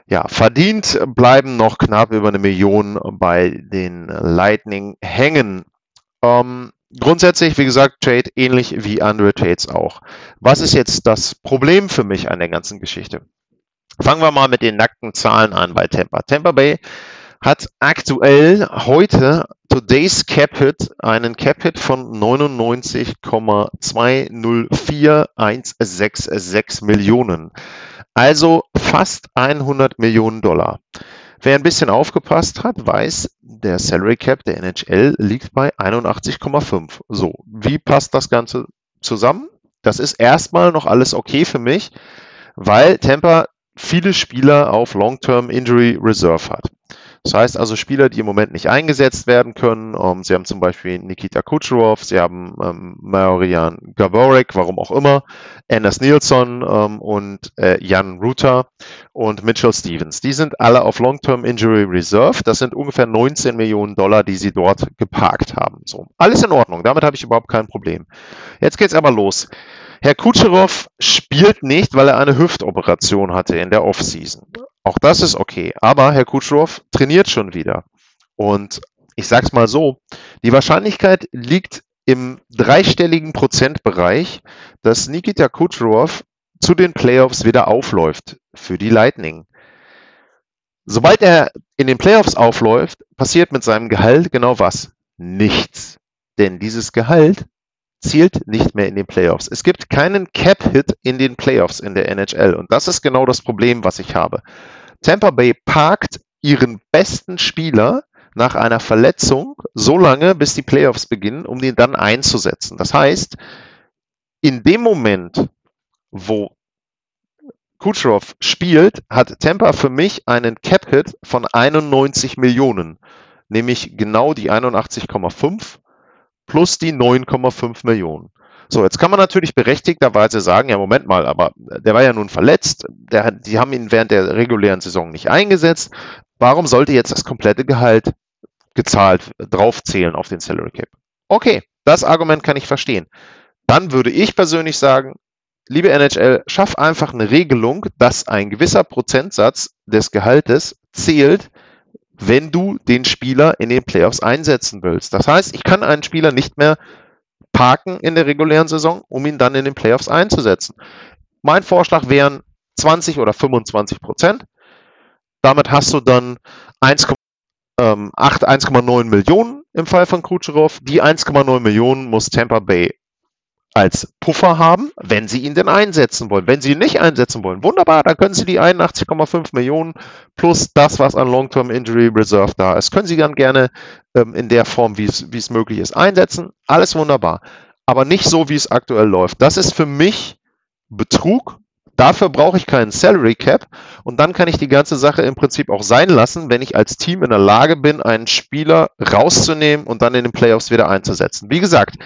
ja, verdient bleiben noch knapp über eine Million bei den Lightning hängen. Ähm, grundsätzlich, wie gesagt, Trade ähnlich wie andere Trades auch. Was ist jetzt das Problem für mich an der ganzen Geschichte? Fangen wir mal mit den nackten Zahlen an bei Tampa. Tampa Bay hat aktuell heute Today's Cap Hit einen Cap Hit von 99,204166 Millionen. Also fast 100 Millionen Dollar. Wer ein bisschen aufgepasst hat, weiß, der Salary Cap der NHL liegt bei 81,5. So, wie passt das Ganze zusammen? Das ist erstmal noch alles okay für mich, weil Tampa viele Spieler auf Long-Term Injury Reserve hat. Das heißt also Spieler, die im Moment nicht eingesetzt werden können. Um, ähm, sie haben zum Beispiel Nikita Kucherov, sie haben ähm, Marian Gaborek, warum auch immer, Anders Nilsson ähm, und äh, Jan Ruta und Mitchell Stevens. Die sind alle auf Long-Term Injury Reserve. Das sind ungefähr 19 Millionen Dollar, die sie dort geparkt haben. So, alles in Ordnung. Damit habe ich überhaupt kein Problem. Jetzt geht's aber los. Herr Kucherov spielt nicht, weil er eine Hüftoperation hatte in der Offseason. Auch das ist okay. Aber Herr Kucherov trainiert schon wieder. Und ich sag's mal so, die Wahrscheinlichkeit liegt im dreistelligen Prozentbereich, dass Nikita Kucherov zu den Playoffs wieder aufläuft für die Lightning. Sobald er in den Playoffs aufläuft, passiert mit seinem Gehalt genau was? Nichts. Denn dieses Gehalt zielt nicht mehr in den Playoffs. Es gibt keinen Cap-Hit in den Playoffs in der NHL. Und das ist genau das Problem, was ich habe. Tampa Bay parkt ihren besten Spieler nach einer Verletzung so lange, bis die Playoffs beginnen, um den dann einzusetzen. Das heißt, in dem Moment, wo Kucherov spielt, hat Tampa für mich einen Cap-Hit von 91 Millionen, nämlich genau die 81,5 plus die 9,5 Millionen. So, jetzt kann man natürlich berechtigterweise sagen, ja, Moment mal, aber der war ja nun verletzt, der, die haben ihn während der regulären Saison nicht eingesetzt. Warum sollte jetzt das komplette Gehalt gezahlt draufzählen auf den Salary Cap? Okay, das Argument kann ich verstehen. Dann würde ich persönlich sagen, liebe NHL, schaff einfach eine Regelung, dass ein gewisser Prozentsatz des Gehaltes zählt wenn du den Spieler in den Playoffs einsetzen willst. Das heißt, ich kann einen Spieler nicht mehr parken in der regulären Saison, um ihn dann in den Playoffs einzusetzen. Mein Vorschlag wären 20 oder 25 Prozent. Damit hast du dann 1,8, 1,9 ähm, Millionen im Fall von Kucherov. Die 1,9 Millionen muss Tampa Bay als Puffer haben, wenn Sie ihn denn einsetzen wollen. Wenn Sie ihn nicht einsetzen wollen, wunderbar, dann können Sie die 81,5 Millionen plus das, was an Long-Term Injury Reserve da ist, können Sie dann gerne ähm, in der Form, wie es möglich ist, einsetzen. Alles wunderbar. Aber nicht so, wie es aktuell läuft. Das ist für mich Betrug. Dafür brauche ich keinen Salary Cap und dann kann ich die ganze Sache im Prinzip auch sein lassen, wenn ich als Team in der Lage bin, einen Spieler rauszunehmen und dann in den Playoffs wieder einzusetzen. Wie gesagt,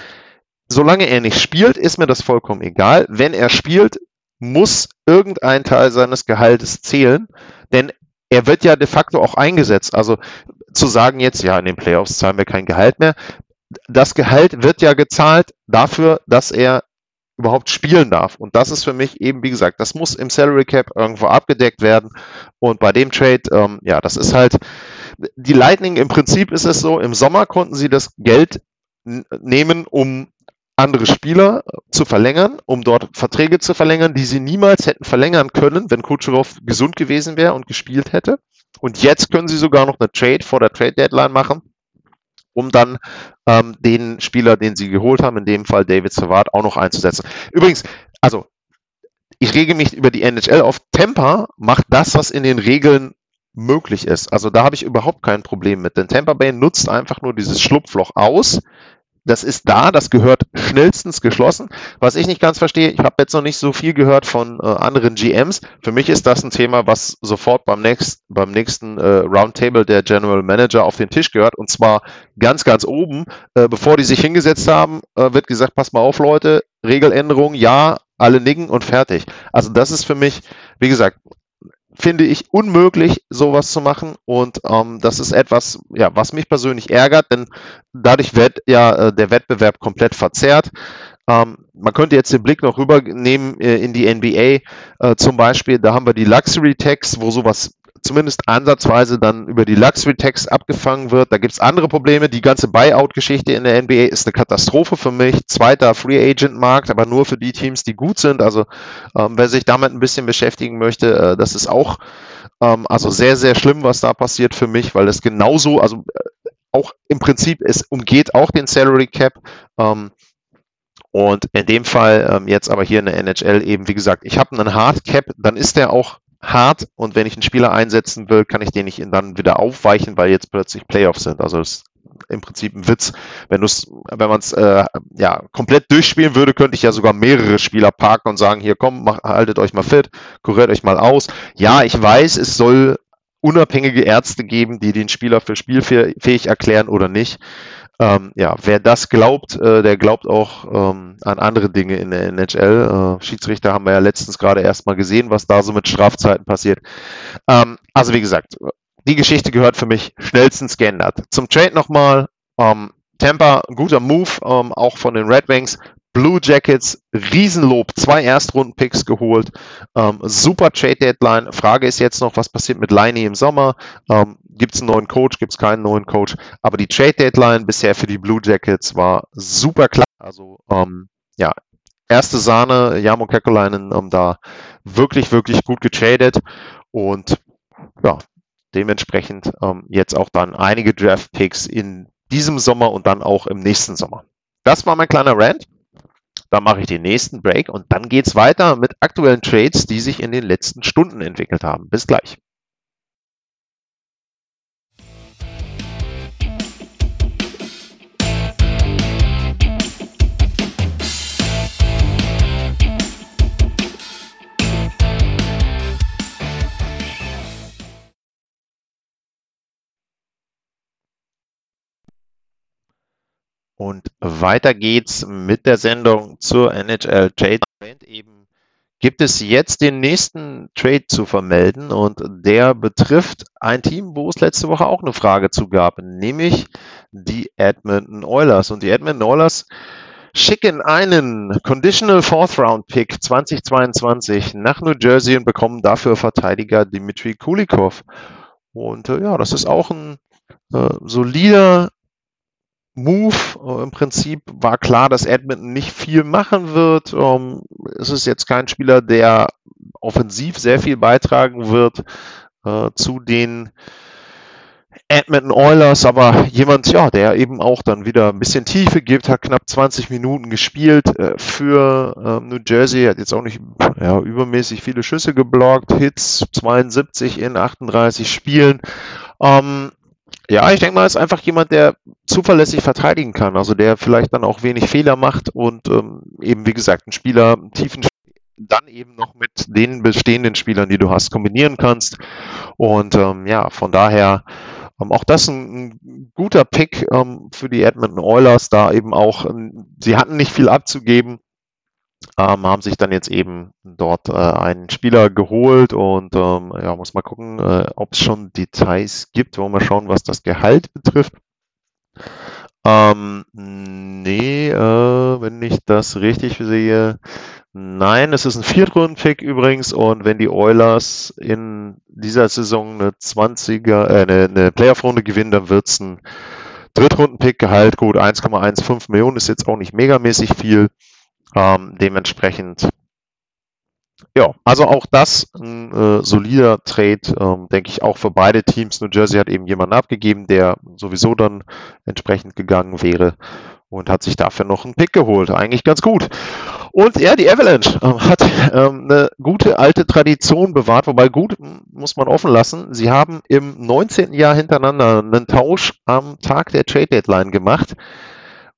solange er nicht spielt, ist mir das vollkommen egal. Wenn er spielt, muss irgendein Teil seines Gehaltes zählen, denn er wird ja de facto auch eingesetzt. Also zu sagen jetzt, ja, in den Playoffs zahlen wir kein Gehalt mehr. Das Gehalt wird ja gezahlt dafür, dass er überhaupt spielen darf. Und das ist für mich eben, wie gesagt, das muss im Salary Cap irgendwo abgedeckt werden. Und bei dem Trade, ähm, ja, das ist halt, die Lightning im Prinzip ist es so, im Sommer konnten sie das Geld nehmen, um andere Spieler zu verlängern, um dort Verträge zu verlängern, die sie niemals hätten verlängern können, wenn Kucherov gesund gewesen wäre und gespielt hätte. Und jetzt können sie sogar noch eine Trade vor der Trade Deadline machen, um dann ähm, den Spieler, den sie geholt haben, in dem Fall David Savard, auch noch einzusetzen. Übrigens, also ich rege mich über die NHL auf. Tampa macht das, was in den Regeln möglich ist. Also da habe ich überhaupt kein Problem mit. Denn Tampa Bay nutzt einfach nur dieses Schlupfloch aus, das ist da, das gehört schnellstens geschlossen. Was ich nicht ganz verstehe, ich habe jetzt noch nicht so viel gehört von äh, anderen GMs. Für mich ist das ein Thema, was sofort beim, nächst, beim nächsten äh, Roundtable der General Manager auf den Tisch gehört. Und zwar ganz, ganz oben. Äh, bevor die sich hingesetzt haben, äh, wird gesagt, pass mal auf, Leute, Regeländerung, ja, alle nicken und fertig. Also das ist für mich, wie gesagt, finde ich unmöglich, sowas zu machen. Und ähm, das ist etwas, ja, was mich persönlich ärgert, denn dadurch wird ja äh, der Wettbewerb komplett verzerrt. Ähm, man könnte jetzt den Blick noch rübernehmen äh, in die NBA äh, zum Beispiel. Da haben wir die Luxury Tax, wo sowas zumindest ansatzweise dann über die Luxury Tax abgefangen wird. Da gibt es andere Probleme. Die ganze Buyout-Geschichte in der NBA ist eine Katastrophe für mich. Zweiter Free Agent Markt, aber nur für die Teams, die gut sind. Also ähm, wer sich damit ein bisschen beschäftigen möchte, äh, das ist auch Ähm, also sehr, sehr schlimm, was da passiert für mich, weil es genauso, also äh, auch im Prinzip, es umgeht auch den Salary Cap. Ähm, und in dem Fall ähm, jetzt aber hier in der NHL eben, wie gesagt, ich habe einen Hard Cap, dann ist der auch hart und wenn ich einen Spieler einsetzen will, kann ich den nicht dann wieder aufweichen, weil jetzt plötzlich Playoffs sind. Also es im Prinzip ein Witz. Wenn, wenn man es äh, ja, komplett durchspielen würde, könnte ich ja sogar mehrere Spieler parken und sagen, hier komm, mach, haltet euch mal fit, kuriert euch mal aus. Ja, ich weiß, es soll unabhängige Ärzte geben, die den Spieler für spielfähig erklären oder nicht. Ähm, ja, wer das glaubt, äh, der glaubt auch ähm, an andere Dinge in der NHL. Äh, Schiedsrichter haben wir ja letztens gerade erst mal gesehen, was da so mit Strafzeiten passiert. Ähm, also wie gesagt, die Geschichte gehört für mich schnellstens geändert. Zum Trade nochmal. Ähm, Tampa, guter Move, ähm, auch von den Red Wings. Blue Jackets, Riesenlob, zwei Erstrunden-Picks geholt. Ähm, super Trade Deadline. Frage ist jetzt noch, was passiert mit Liney im Sommer? Ähm, gibt es einen neuen Coach? Gibt es keinen neuen Coach? Aber die Trade Deadline bisher für die Blue Jackets war super klar. Also ähm, ja, erste Sahne, Jamo Kekolainen ähm, da wirklich, wirklich gut getradet. Und ja, dementsprechend ähm, jetzt auch dann einige Draft Picks in diesem Sommer und dann auch im nächsten Sommer. Das war mein kleiner Rant. Dann mache ich den nächsten Break und dann geht es weiter mit aktuellen Trades, die sich in den letzten Stunden entwickelt haben. Bis gleich. Und weiter geht's mit der Sendung zur NHL Trade. Eben gibt es jetzt den nächsten Trade zu vermelden und der betrifft ein Team, wo es letzte Woche auch eine Frage zu gab, nämlich die Edmonton Oilers. Und die Edmonton Oilers schicken einen Conditional Fourth Round Pick 2022 nach New Jersey und bekommen dafür Verteidiger Dimitri Kulikov. Und äh, ja, das ist auch ein äh, solider Move. Äh, Im Prinzip war klar, dass Edmonton nicht viel machen wird. Ähm, es ist jetzt kein Spieler, der offensiv sehr viel beitragen wird äh, zu den Edmonton Oilers, aber jemand, ja, der eben auch dann wieder ein bisschen Tiefe gibt, hat knapp 20 Minuten gespielt äh, für äh, New Jersey, hat jetzt auch nicht ja, übermäßig viele Schüsse geblockt, Hits 72 in 38 Spielen. Ähm, ja, ich denke mal, ist einfach jemand, der zuverlässig verteidigen kann, also der vielleicht dann auch wenig Fehler macht und ähm, eben, wie gesagt, ein Spieler tiefen dann eben noch mit den bestehenden Spielern, die du hast, kombinieren kannst. Und ähm, ja, von daher ähm, auch das ein, ein guter Pick ähm, für die Edmonton Oilers, da eben auch, ähm, sie hatten nicht viel abzugeben, ähm, haben sich dann jetzt eben dort äh, einen Spieler geholt und ähm, ja, muss mal gucken, äh, ob es schon Details gibt. Wollen wir schauen, was das Gehalt betrifft. Ähm, nee, äh, wenn ich das richtig sehe, nein, es ist ein Viertrunden-Pick übrigens und wenn die Oilers in dieser Saison eine 20er, äh, eine, eine Playoff-Runde gewinnen, dann wird es ein Drittrunden-Pick, Gehalt gut 1,15 Millionen, ist jetzt auch nicht megamäßig viel. Ähm, dementsprechend, ja, also auch das ein äh, solider Trade, ähm, denke ich, auch für beide Teams. New Jersey hat eben jemanden abgegeben, der sowieso dann entsprechend gegangen wäre und hat sich dafür noch einen Pick geholt. Eigentlich ganz gut. Und ja, die Avalanche äh, hat ähm, eine gute alte Tradition bewahrt, wobei gut muss man offen lassen. Sie haben im 19. Jahr hintereinander einen Tausch am Tag der Trade Deadline gemacht.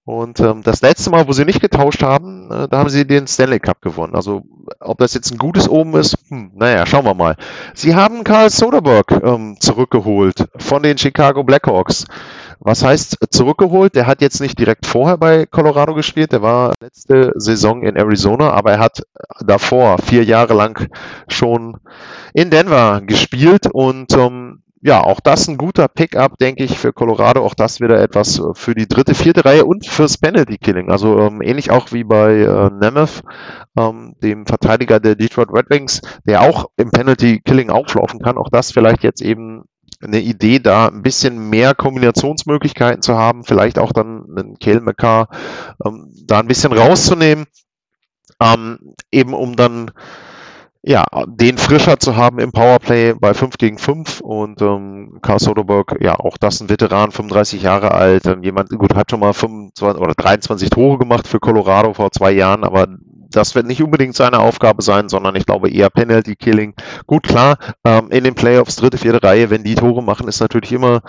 Und ähm, das letzte Mal, wo sie nicht getauscht haben, äh, da haben sie den Stanley Cup gewonnen. Also ob das jetzt ein gutes Omen ist, hm, naja, schauen wir mal. Sie haben Karl Soderberg ähm, zurückgeholt von den Chicago Blackhawks. Was heißt zurückgeholt? Der hat jetzt nicht direkt vorher bei Colorado gespielt, der war letzte Saison in Arizona, aber er hat davor vier Jahre lang schon in Denver gespielt und ähm, ja, auch das ein guter Pickup, denke ich, für Colorado. Auch das wieder etwas äh, für die dritte, vierte Reihe und fürs Penalty Killing. Also ähm, ähnlich auch wie bei äh, Nemeth, ähm, dem Verteidiger der Detroit Red Wings, der auch im Penalty Killing auflaufen kann. Auch das vielleicht jetzt eben eine Idee, da ein bisschen mehr Kombinationsmöglichkeiten zu haben. Vielleicht auch dann einen Kale McCarr ähm, da ein bisschen rauszunehmen. Ähm, eben um dann ja, den frischer zu haben im Powerplay bei 5 gegen 5 und ähm, Karl Soderberg, ja, auch das ein Veteran, 35 Jahre alt, ähm, jemand, gut, hat schon mal 25 oder 23 Tore gemacht für Colorado vor zwei Jahren, aber das wird nicht unbedingt seine Aufgabe sein, sondern ich glaube eher Penalty Killing. Gut, klar, ähm, in den Playoffs, dritte, vierte Reihe, wenn die Tore machen, ist natürlich immer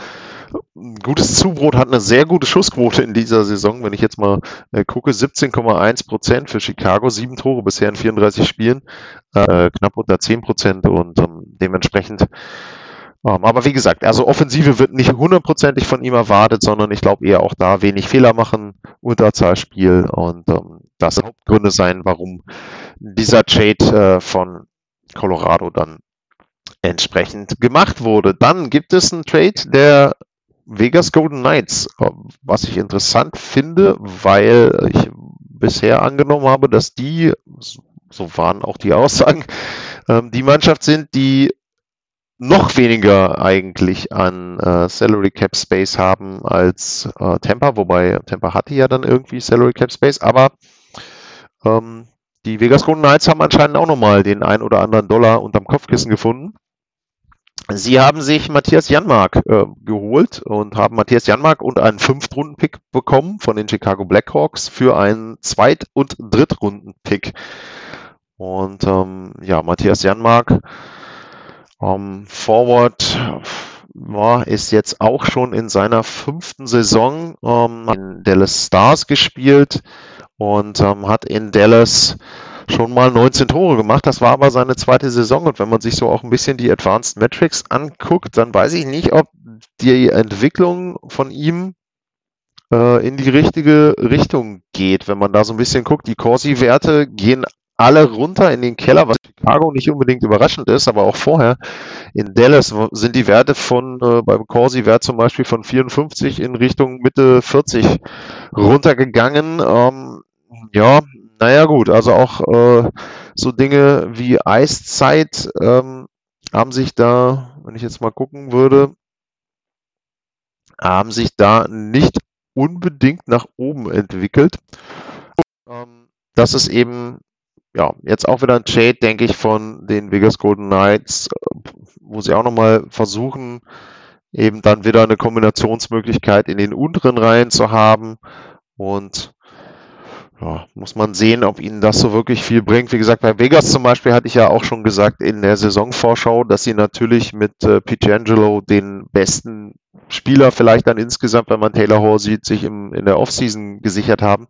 ein gutes Zubrot, hat eine sehr gute Schussquote in dieser Saison. Wenn ich jetzt mal äh, gucke, 17,1 Prozent für Chicago, sieben Tore bisher in 34 Spielen, äh, knapp unter 10 Prozent und ähm, dementsprechend um, ähm, aber wie gesagt, also Offensive wird nicht hundertprozentig von ihm erwartet, sondern ich glaube eher auch da wenig Fehler machen, Unterzahlspiel und ähm, das Hauptgründe sein, warum dieser Trade äh, von Colorado dann entsprechend gemacht wurde. Dann gibt es einen Trade der Vegas Golden Knights, was ich interessant finde, weil ich bisher angenommen habe, dass die, so waren auch die Aussagen, ähm, die Mannschaft sind, die noch weniger eigentlich an äh, Salary Cap Space haben als äh, Tampa, wobei Tampa hatte ja dann irgendwie Salary Cap Space, aber ähm, die Vegas Golden Knights haben anscheinend auch nochmal den ein oder anderen Dollar unterm Kopfkissen gefunden. Sie haben sich Matthias Janmark äh, geholt und haben Matthias Janmark und einen Fünftrunden-Pick bekommen von den Chicago Blackhawks für einen Zweit- und Drittrunden-Pick. Und ähm, ja, Matthias Janmark ähm, Forward war, ist jetzt auch schon in seiner fünften Saison ähm, in Dallas Stars gespielt und ähm, hat in Dallas schon mal 19 Tore gemacht. Das war aber seine zweite Saison. Und wenn man sich so auch ein bisschen die Advanced Metrics anguckt, dann weiß ich nicht, ob die Entwicklung von ihm äh, in die richtige Richtung geht. Wenn man da so ein bisschen guckt, die Corsi-Werte gehen alle runter in den Keller, was Chicago nicht unbedingt überraschend ist, aber auch vorher. In Dallas sind die Werte von, äh, beim Corsi-Wert zum Beispiel von 54 in Richtung Mitte 40 runtergegangen. Ähm, ja, naja gut, also auch äh, so Dinge wie Eiszeit ähm, haben sich da, wenn ich jetzt mal gucken würde, haben sich da nicht unbedingt nach oben entwickelt. Ähm, das ist eben ja, jetzt auch wieder ein Trade, denke ich, von den Vegas Golden Knights, wo sie auch nochmal versuchen, eben dann wieder eine Kombinationsmöglichkeit in den unteren Reihen zu haben. Und ja, muss man sehen, ob ihnen das so wirklich viel bringt. Wie gesagt, bei Vegas zum Beispiel hatte ich ja auch schon gesagt in der Saisonvorschau, dass sie natürlich mit äh, Pietrangelo den besten Spieler vielleicht dann insgesamt, wenn man Taylor Hall sieht, sich im, in der Offseason gesichert haben.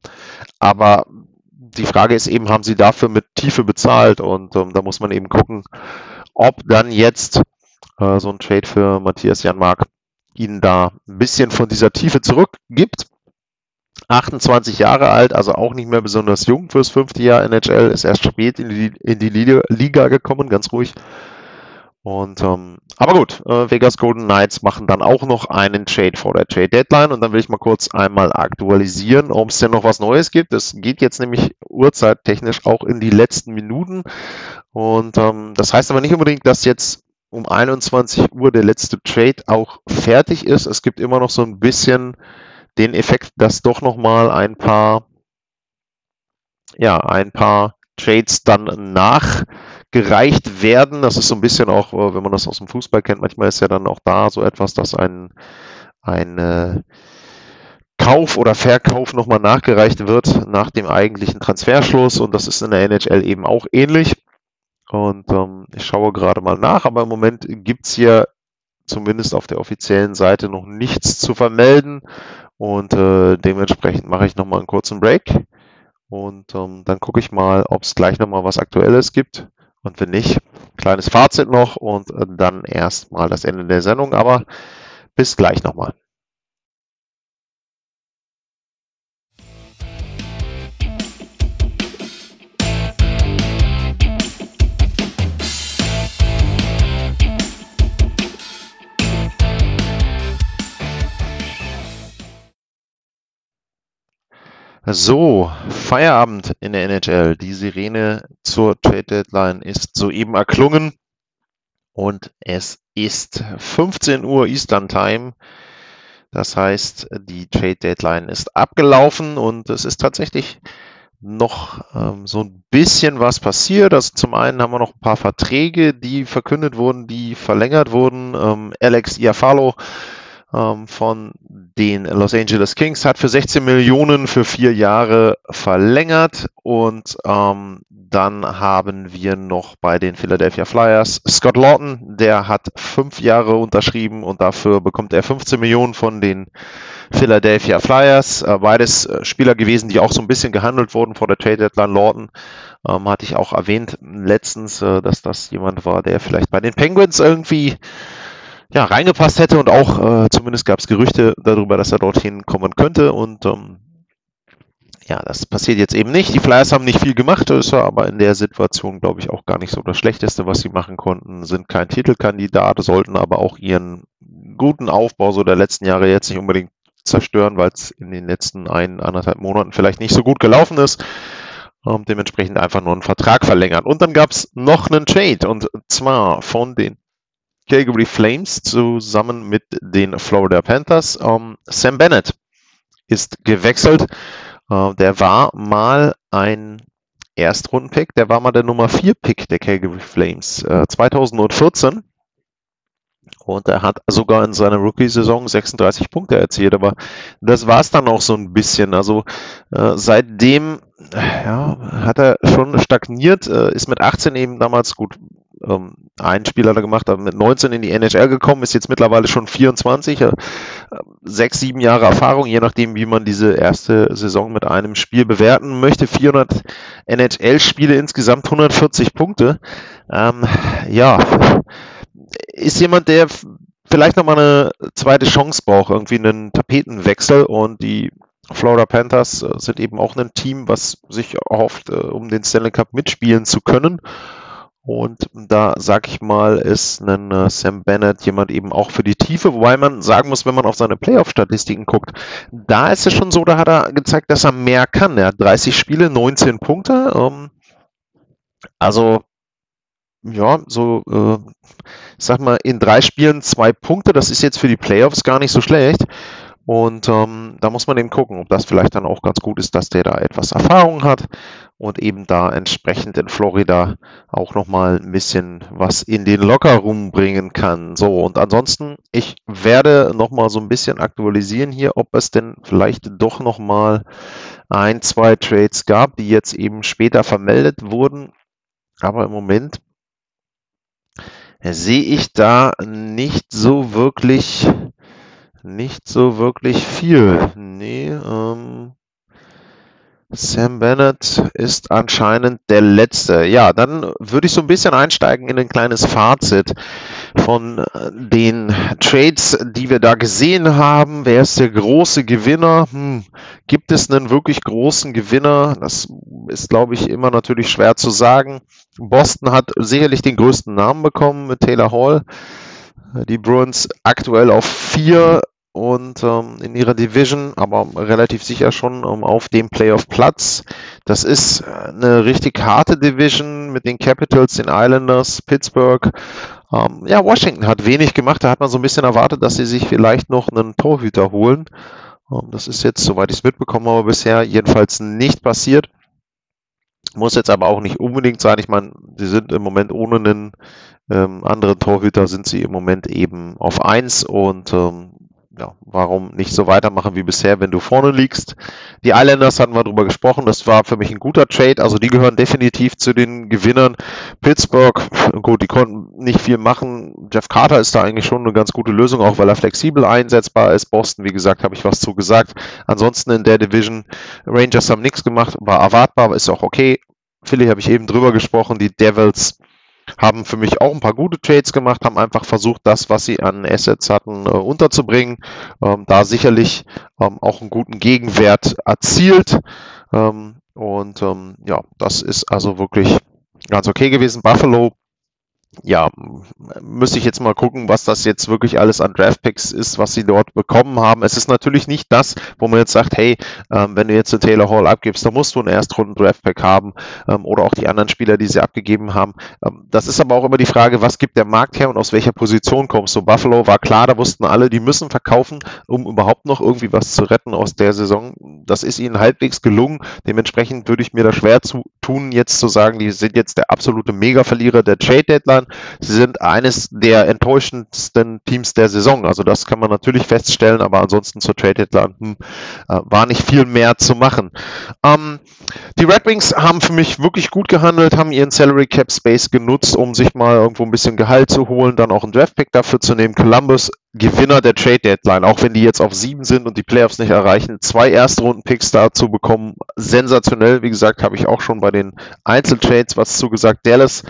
Aber die Frage ist eben, haben sie dafür mit Tiefe bezahlt? Und ähm, da muss man eben gucken, ob dann jetzt äh, so ein Trade für Matthias Janmark ihnen da ein bisschen von dieser Tiefe zurückgibt. 28 Jahre alt, also auch nicht mehr besonders jung fürs fünfte Jahr NHL, ist erst spät in die, in die Liga gekommen, ganz ruhig. Und ähm, aber gut, äh, Vegas Golden Knights machen dann auch noch einen Trade vor der Trade Deadline und dann will ich mal kurz einmal aktualisieren, ob es denn noch was Neues gibt. Es geht jetzt nämlich uhrzeittechnisch auch in die letzten Minuten und ähm, das heißt aber nicht unbedingt, dass jetzt um 21 Uhr der letzte Trade auch fertig ist. Es gibt immer noch so ein bisschen den Effekt, dass doch noch mal ein paar ja ein paar Trades dann nach gereicht werden. Das ist so ein bisschen auch, äh, wenn man das aus dem Fußball kennt, manchmal ist ja dann auch da so etwas, dass ein, ein äh, Kauf oder Verkauf nochmal nachgereicht wird nach dem eigentlichen Transferschluss und das ist in der NHL eben auch ähnlich. Und ähm, ich schaue gerade mal nach, aber im Moment gibt's hier zumindest auf der offiziellen Seite noch nichts zu vermelden und äh, dementsprechend mache ich nochmal einen kurzen Break und ähm, dann gucke ich mal, ob es gleich nochmal was Aktuelles gibt. Und wenn nicht, kleines Fazit noch und äh, dann erstmal das Ende der Sendung. Aber bis gleich nochmal. So, Feierabend in der NHL. Die Sirene zur Trade Deadline ist soeben erklungen und es ist 15 Uhr Eastern Time. Das heißt, die Trade Deadline ist abgelaufen und es ist tatsächlich noch ähm, so ein bisschen was passiert. Also zum einen haben wir noch ein paar Verträge, die verkündet wurden, die verlängert wurden. Ähm, Alex Iafalo ähm, von den Los Angeles Kings hat für 16 Millionen für vier Jahre verlängert und ähm, dann haben wir noch bei den Philadelphia Flyers Scott Lawton, der hat fünf Jahre unterschrieben und dafür bekommt er 15 Millionen von den Philadelphia Flyers. Äh, beides äh, Spieler gewesen, die auch so ein bisschen gehandelt wurden vor der Trade Deadline. Lawton ähm, hatte ich auch erwähnt letztens, äh, dass das jemand war, der vielleicht bei den Penguins irgendwie ja, reingepasst hätte und auch äh, zumindest gab es Gerüchte darüber, dass er dorthin kommen könnte und ähm, ja, das passiert jetzt eben nicht. Die Flyers haben nicht viel gemacht, ist aber in der Situation, glaube ich, auch gar nicht so das Schlechteste, was sie machen konnten. Sind kein Titelkandidat, sollten aber auch ihren guten Aufbau so der letzten Jahre jetzt nicht unbedingt zerstören, weil es in den letzten ein, anderthalb Monaten vielleicht nicht so gut gelaufen ist. Ähm, dementsprechend einfach nur einen Vertrag verlängern. Und dann gab es noch einen Trade und zwar von den Calgary Flames zusammen mit den Florida Panthers. Ähm, Sam Bennett ist gewechselt. Äh, der war mal ein Erstrundenpick, der war mal der Nummer 4 Pick der Calgary Flames äh, 2014. Und er hat sogar in seiner Rookie-Saison 36 Punkte erzielt, aber das war es dann auch so ein bisschen. Also äh, seitdem ja, hat er schon stagniert, äh, ist mit 18 eben damals gut ähm, ein Spieler da gemacht, aber mit 19 in die NHL gekommen, ist jetzt mittlerweile schon 24, äh, sechs, sieben Jahre Erfahrung, je nachdem, wie man diese erste Saison mit einem Spiel bewerten möchte. 400 NHL-Spiele insgesamt, 140 Punkte. Ähm, ja, ist jemand, der vielleicht nochmal eine zweite Chance braucht, irgendwie einen Tapetenwechsel und die Florida Panthers äh, sind eben auch ein Team, was sich erhofft, äh, um den Stanley Cup mitspielen zu können. Und da sag ich mal, ist ein äh, Sam Bennett jemand eben auch für die Tiefe, wobei man sagen muss, wenn man auf seine Playoff-Statistiken guckt, da ist es schon so, da hat er gezeigt, dass er mehr kann. Er hat 30 Spiele, 19 Punkte. Ähm, also ja, so, äh, ich sag mal, in drei Spielen zwei Punkte, das ist jetzt für die Playoffs gar nicht so schlecht. Und ähm, da muss man eben gucken, ob das vielleicht dann auch ganz gut ist, dass der da etwas Erfahrung hat und eben da entsprechend in Florida auch nochmal ein bisschen was in den Lockerroom bringen kann. So, und ansonsten, ich werde nochmal so ein bisschen aktualisieren hier, ob es denn vielleicht doch nochmal ein, zwei Trades gab, die jetzt eben später vermeldet wurden. Aber im Moment sehe ich da nicht so wirklich nicht so wirklich viel. Nee, ähm, Sam Bennett ist anscheinend der Letzte. Ja, dann würde ich so ein bisschen einsteigen in ein kleines Fazit von äh, den Trades, die wir da gesehen haben. Wer ist der große Gewinner? Hm, gibt es einen wirklich großen Gewinner? Das ist, glaube ich, immer natürlich schwer zu sagen. Boston hat sicherlich den größten Namen bekommen mit Taylor Hall. Die Bruins aktuell auf vier und ähm, in ihrer Division, aber relativ sicher schon ähm, auf dem Playoff-Platz. Das ist äh, eine richtig harte Division mit den Capitals, den Islanders, Pittsburgh. Ähm, ja, Washington hat wenig gemacht. Da hat man so ein bisschen erwartet, dass sie sich vielleicht noch einen Torhüter holen. Ähm, das ist jetzt, soweit ich es mitbekommen habe, bisher jedenfalls nicht passiert. Muss jetzt aber auch nicht unbedingt sein. Ich meine, sie sind im Moment ohne einen ähm, anderen Torhüter sind sie im Moment eben auf eins und ähm, ja, warum nicht so weitermachen wie bisher, wenn du vorne liegst? Die Islanders hatten wir drüber gesprochen, das war für mich ein guter Trade, also die gehören definitiv zu den Gewinnern. Pittsburgh, gut, die konnten nicht viel machen. Jeff Carter ist da eigentlich schon eine ganz gute Lösung, auch weil er flexibel einsetzbar ist. Boston, wie gesagt, habe ich was zu gesagt. Ansonsten in der Division, Rangers haben nichts gemacht, war erwartbar, ist auch okay. Philly habe ich eben drüber gesprochen, die Devils haben für mich auch ein paar gute Trades gemacht, haben einfach versucht, das, was sie an Assets hatten, äh, unterzubringen. Ähm, da sicherlich ähm, auch einen guten Gegenwert erzielt. Ähm, und ähm, ja, das ist also wirklich ganz okay gewesen. Buffalo ja, müsste ich jetzt mal gucken, was das jetzt wirklich alles an Draftpicks ist, was sie dort bekommen haben. Es ist natürlich nicht das, wo man jetzt sagt, hey, ähm, wenn du jetzt den Taylor Hall abgibst, dann musst du einen Erstrunden Draftpick haben ähm, oder auch die anderen Spieler, die sie abgegeben haben. Ähm, das ist aber auch immer die Frage, was gibt der Markt her und aus welcher Position kommst du? Buffalo war klar, da wussten alle, die müssen verkaufen, um überhaupt noch irgendwie was zu retten aus der Saison. Das ist ihnen halbwegs gelungen. Dementsprechend würde ich mir da schwer zu tun, jetzt zu sagen, die sind jetzt der absolute Mega-Verlierer der Trade Deadline Bayern. Sie sind eines der enttäuschendsten Teams der Saison. Also das kann man natürlich feststellen, aber ansonsten zur Trade Deadline hm, äh, war nicht viel mehr zu machen. Ähm, die Red Wings haben für mich wirklich gut gehandelt, haben ihren Salary Cap Space genutzt, um sich mal irgendwo ein bisschen Gehalt zu holen, dann auch einen Draft Pick dafür zu nehmen. Columbus Gewinner der Trade Deadline, auch wenn die jetzt auf sieben sind und die Playoffs nicht erreichen, zwei Erstrunden-Picks dazu bekommen, sensationell. Wie gesagt, habe ich auch schon bei den Einzeltrades was zugesagt. Dallas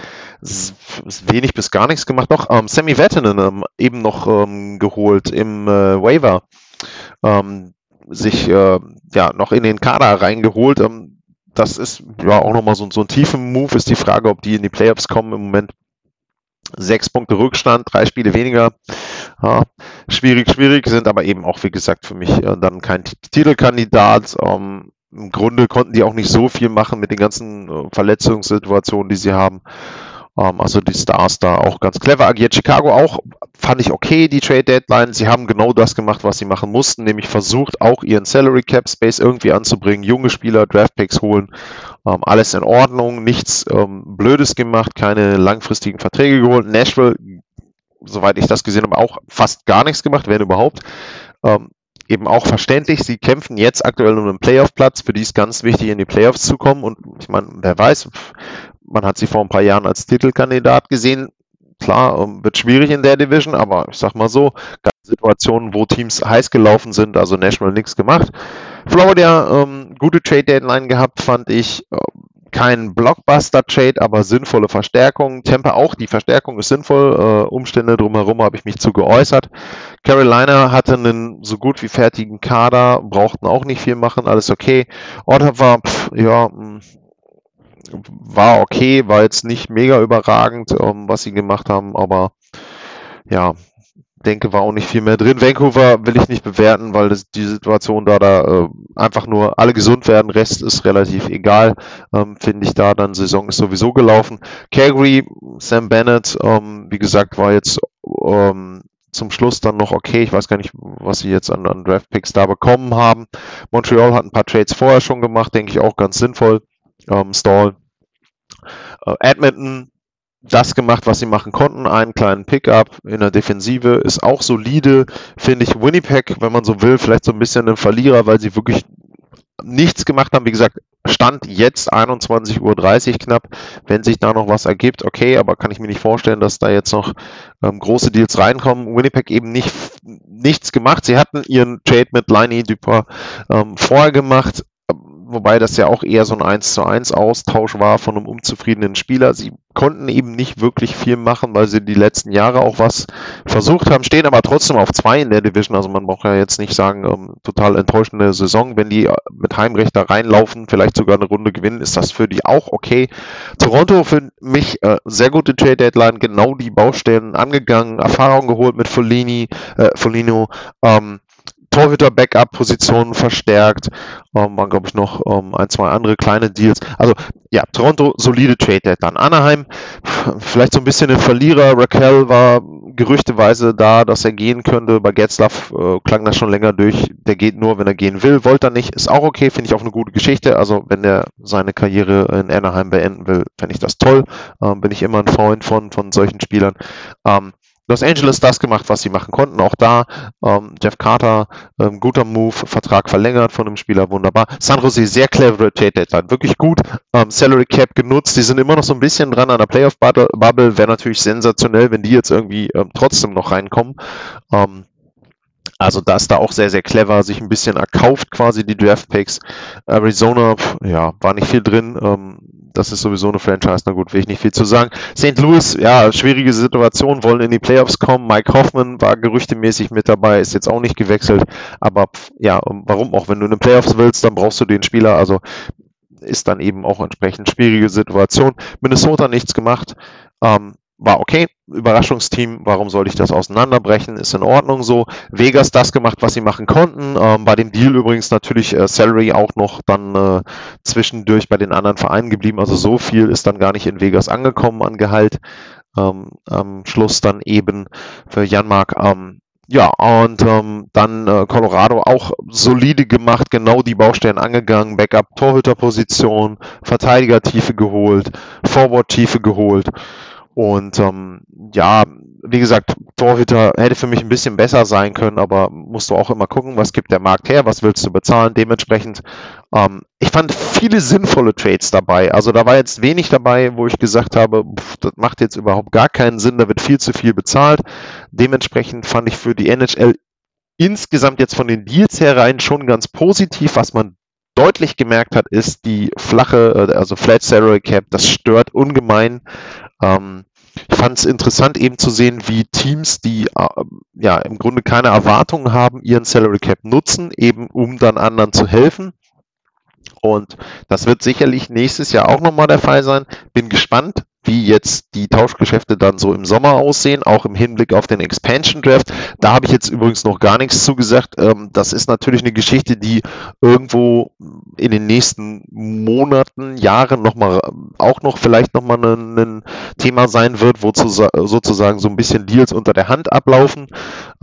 wenig bis gar nichts gemacht. Doch ähm, Sammy Vatanen ähm, eben noch ähm, geholt im äh, Waiver, ähm, sich äh, ja noch in den Kader reingeholt. Ähm, das ist ja auch nochmal so, so ein tiefen Move. Ist die Frage, ob die in die Playoffs kommen. Im Moment sechs Punkte Rückstand, drei Spiele weniger. Ja, schwierig, schwierig, sind aber eben auch, wie gesagt, für mich äh, dann kein Titelkandidat. Ähm, Im Grunde konnten die auch nicht so viel machen mit den ganzen äh, Verletzungssituationen, die sie haben. Ähm, also die Stars da auch ganz clever agiert. Chicago auch fand ich okay, die Trade Deadline. Sie haben genau das gemacht, was sie machen mussten, nämlich versucht auch ihren Salary Cap Space irgendwie anzubringen, junge Spieler, Draft Picks holen. Ähm, alles in Ordnung, nichts ähm, Blödes gemacht, keine langfristigen Verträge geholt. Nashville, soweit ich das gesehen habe, auch fast gar nichts gemacht, wenn überhaupt. Ähm, eben auch verständlich. Sie kämpfen jetzt aktuell um einen Playoff-Platz. Für die ist ganz wichtig, in die Playoffs zu kommen. Und ich meine, wer weiß, man hat sie vor ein paar Jahren als Titelkandidat gesehen. Klar, ähm, wird schwierig in der Division, aber ich sag mal so, Situationen, wo Teams heiß gelaufen sind, also National nichts gemacht. Florida, ähm, gute Trade Deadline gehabt, fand ich. Kein Blockbuster-Trade, aber sinnvolle Verstärkung. Tampa auch, die Verstärkung ist sinnvoll. Äh, Umstände drumherum habe ich mich zu geäußert. Carolina hatte einen so gut wie fertigen Kader, brauchten auch nicht viel machen, alles okay. Ottawa, pff, ja, mh, war okay, war jetzt nicht mega überragend, ähm, was sie gemacht haben, aber ja, denke, war auch nicht viel mehr drin. Vancouver will ich nicht bewerten, weil das, die Situation da, da äh, einfach nur alle gesund werden, Rest ist relativ egal, ähm, finde ich da, dann Saison ist sowieso gelaufen. Calgary, Sam Bennett, ähm, wie gesagt, war jetzt ähm, zum Schluss dann noch okay. Ich weiß gar nicht, was sie jetzt an, an Draft Picks da bekommen haben. Montreal hat ein paar Trades vorher schon gemacht, denke ich auch ganz sinnvoll. Ähm, Stall äh, Edmonton das gemacht, was sie machen konnten. Einen kleinen Pickup in der Defensive ist auch solide, finde ich. Winnipeg, wenn man so will, vielleicht so ein bisschen ein Verlierer, weil sie wirklich nichts gemacht haben. Wie gesagt, Stand jetzt 21.30 Uhr knapp. Wenn sich da noch was ergibt, okay, aber kann ich mir nicht vorstellen, dass da jetzt noch ähm, große Deals reinkommen. Winnipeg eben nicht nichts gemacht. Sie hatten ihren Trade mit Liney Dupas ähm, vorher gemacht wobei das ja auch eher so ein 1 zu 1 Austausch war von einem unzufriedenen Spieler. Sie konnten eben nicht wirklich viel machen, weil sie die letzten Jahre auch was versucht haben, stehen aber trotzdem auf zwei in der Division. Also man braucht ja jetzt nicht sagen, ähm, total enttäuschende Saison. Wenn die äh, mit Heimrecht da reinlaufen, vielleicht sogar eine Runde gewinnen, ist das für die auch okay. Toronto für mich äh, sehr gute Trade Deadline, genau die Baustellen angegangen, Erfahrung geholt mit Folini, äh, Folino, ähm, Torhüter-Backup-Positionen verstärkt. Ähm, waren, glaube ich, noch ähm, ein, zwei andere kleine Deals. Also, ja, Toronto, solide Trade dann. Anaheim, vielleicht so ein bisschen ein Verlierer. Raquel war gerüchteweise da, dass er gehen könnte. Bei Getzlaff äh, klang das schon länger durch. Der geht nur, wenn er gehen will. Wollte er nicht. Ist auch okay. Finde ich auch eine gute Geschichte. Also, wenn er seine Karriere in Anaheim beenden will, fände ich das toll. Ähm, bin ich immer ein Freund von, von solchen Spielern. Ähm, Los Angeles das gemacht, was sie machen konnten. Auch da ähm, Jeff Carter, ähm, guter Move, Vertrag verlängert von dem Spieler, wunderbar. San Jose, sehr clever Trade Deadline, wirklich gut. Ähm, Salary Cap genutzt, die sind immer noch so ein bisschen dran an der Playoff Bubble. Wäre natürlich sensationell, wenn die jetzt irgendwie ähm, trotzdem noch reinkommen. Ähm, also da ist da auch sehr, sehr clever, sich ein bisschen erkauft quasi die Draft Picks. Arizona, ja, war nicht viel drin. Das ist sowieso eine Franchise, na gut, will ich nicht viel zu sagen. St. Louis, ja, schwierige Situation, wollen in die Playoffs kommen. Mike Hoffman war gerüchtemäßig mit dabei, ist jetzt auch nicht gewechselt. Aber ja, warum auch? Wenn du in den Playoffs willst, dann brauchst du den Spieler. Also ist dann eben auch entsprechend schwierige Situation. Minnesota nichts gemacht. Ähm, war okay. Überraschungsteam, warum sollte ich das auseinanderbrechen? Ist in Ordnung so. Vegas das gemacht, was sie machen konnten. Ähm, bei dem Deal übrigens natürlich äh, Salary auch noch dann äh, zwischendurch bei den anderen Vereinen geblieben. Also so viel ist dann gar nicht in Vegas angekommen an Gehalt. Ähm, am Schluss dann eben für Janmark. Ähm, ja, und ähm, dann äh, Colorado auch solide gemacht, genau die Baustellen angegangen, Backup Torhüterposition, Verteidigertiefe geholt, Forward-Tiefe geholt. Und ähm, ja, wie gesagt, Torhüter hätte für mich ein bisschen besser sein können, aber musst du auch immer gucken, was gibt der Markt her, was willst du bezahlen. Dementsprechend, ähm, ich fand viele sinnvolle Trades dabei. Also da war jetzt wenig dabei, wo ich gesagt habe, pff, das macht jetzt überhaupt gar keinen Sinn, da wird viel zu viel bezahlt. Dementsprechend fand ich für die NHL insgesamt jetzt von den Deals herein schon ganz positiv. Was man deutlich gemerkt hat, ist die flache, äh, also Flat Salary Cap, das stört ungemein. Ähm, ich fand es interessant eben zu sehen, wie Teams, die äh, ja im Grunde keine Erwartungen haben, ihren Salary Cap nutzen, eben um dann anderen zu helfen. Und das wird sicherlich nächstes Jahr auch nochmal der Fall sein. Bin gespannt, wie jetzt die Tauschgeschäfte dann so im Sommer aussehen, auch im Hinblick auf den Expansion Draft. Da habe ich jetzt übrigens noch gar nichts zugesagt. Ähm, das ist natürlich eine Geschichte, die irgendwo in den nächsten Monaten, Jahren nochmal, auch noch vielleicht nochmal ein, ein Thema sein wird, wo zu, sozusagen so ein bisschen Deals unter der Hand ablaufen.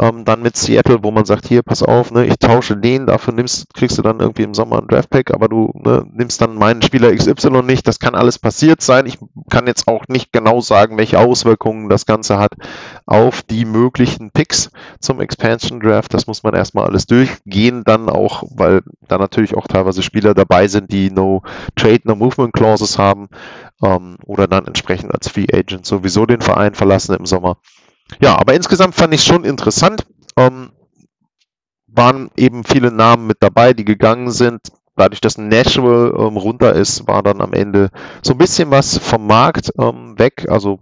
Ähm, dann mit Seattle, wo man sagt, hier, pass auf, ne, ich tausche den, dafür nimmst, kriegst du dann irgendwie im Sommer einen Draftpack, aber du ne, nimmst dann meinen Spieler XY nicht. Das kann alles passiert sein. Ich kann jetzt auch nicht genau sagen, welche Auswirkungen das Ganze hat auf die möglichen Picks zum Expansion Draft. Das muss man erstmal alles durchgehen, dann auch, weil da natürlich auch teilweise Spieler dabei sind, die No Trade, No Movement Clauses haben ähm, oder dann entsprechend als Free Agent sowieso den Verein verlassen im Sommer. Ja, aber insgesamt fand ich es schon interessant. Ähm, waren eben viele Namen mit dabei, die gegangen sind dadurch, dass Nashville ähm, runter ist, war dann am Ende so ein bisschen was vom Markt ähm, weg. Also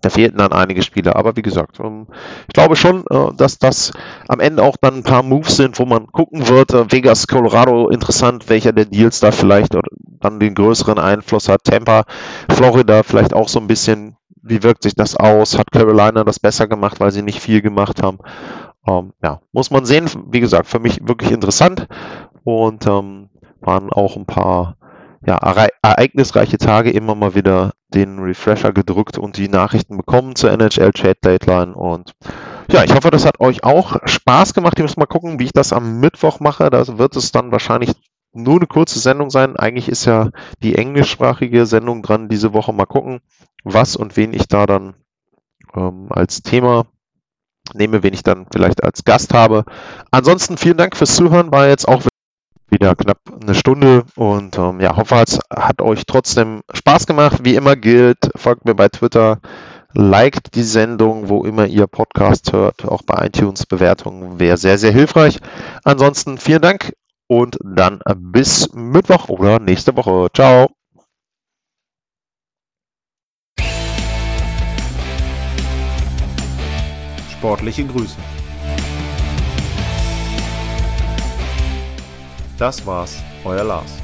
da fehlten dann einige Spieler. Aber wie gesagt, ähm, ich glaube schon, äh, dass das am Ende auch dann ein paar Moves sind, wo man gucken wird. Äh, Vegas, Colorado, interessant, welcher der Deals da vielleicht dann den größeren Einfluss hat. Tampa, Florida vielleicht auch so ein bisschen. Wie wirkt sich das aus? Hat Carolina das besser gemacht, weil sie nicht viel gemacht haben? Ähm, ja, muss man sehen. Wie gesagt, für mich wirklich interessant. Und ähm, waren auch ein paar ja, ereignisreiche Tage immer mal wieder den Refresher gedrückt und die Nachrichten bekommen zur NHL Chat Dateline. Und ja, ich hoffe, das hat euch auch Spaß gemacht. Ich muss mal gucken, wie ich das am Mittwoch mache. Da wird es dann wahrscheinlich nur eine kurze Sendung sein. Eigentlich ist ja die englischsprachige Sendung dran diese Woche. Mal gucken, was und wen ich da dann ähm, als Thema nehme, wen ich dann vielleicht als Gast habe. Ansonsten vielen Dank fürs Zuhören. War jetzt auch wieder knapp eine Stunde und ähm, ja, hoffe, es hat euch trotzdem Spaß gemacht. Wie immer gilt, folgt mir bei Twitter, liked die Sendung, wo immer ihr Podcast hört, auch bei iTunes Bewertungen wäre sehr, sehr hilfreich. Ansonsten vielen Dank und dann bis Mittwoch oder nächste Woche. Ciao. Sportliche Grüße. Das war's, euer Lars.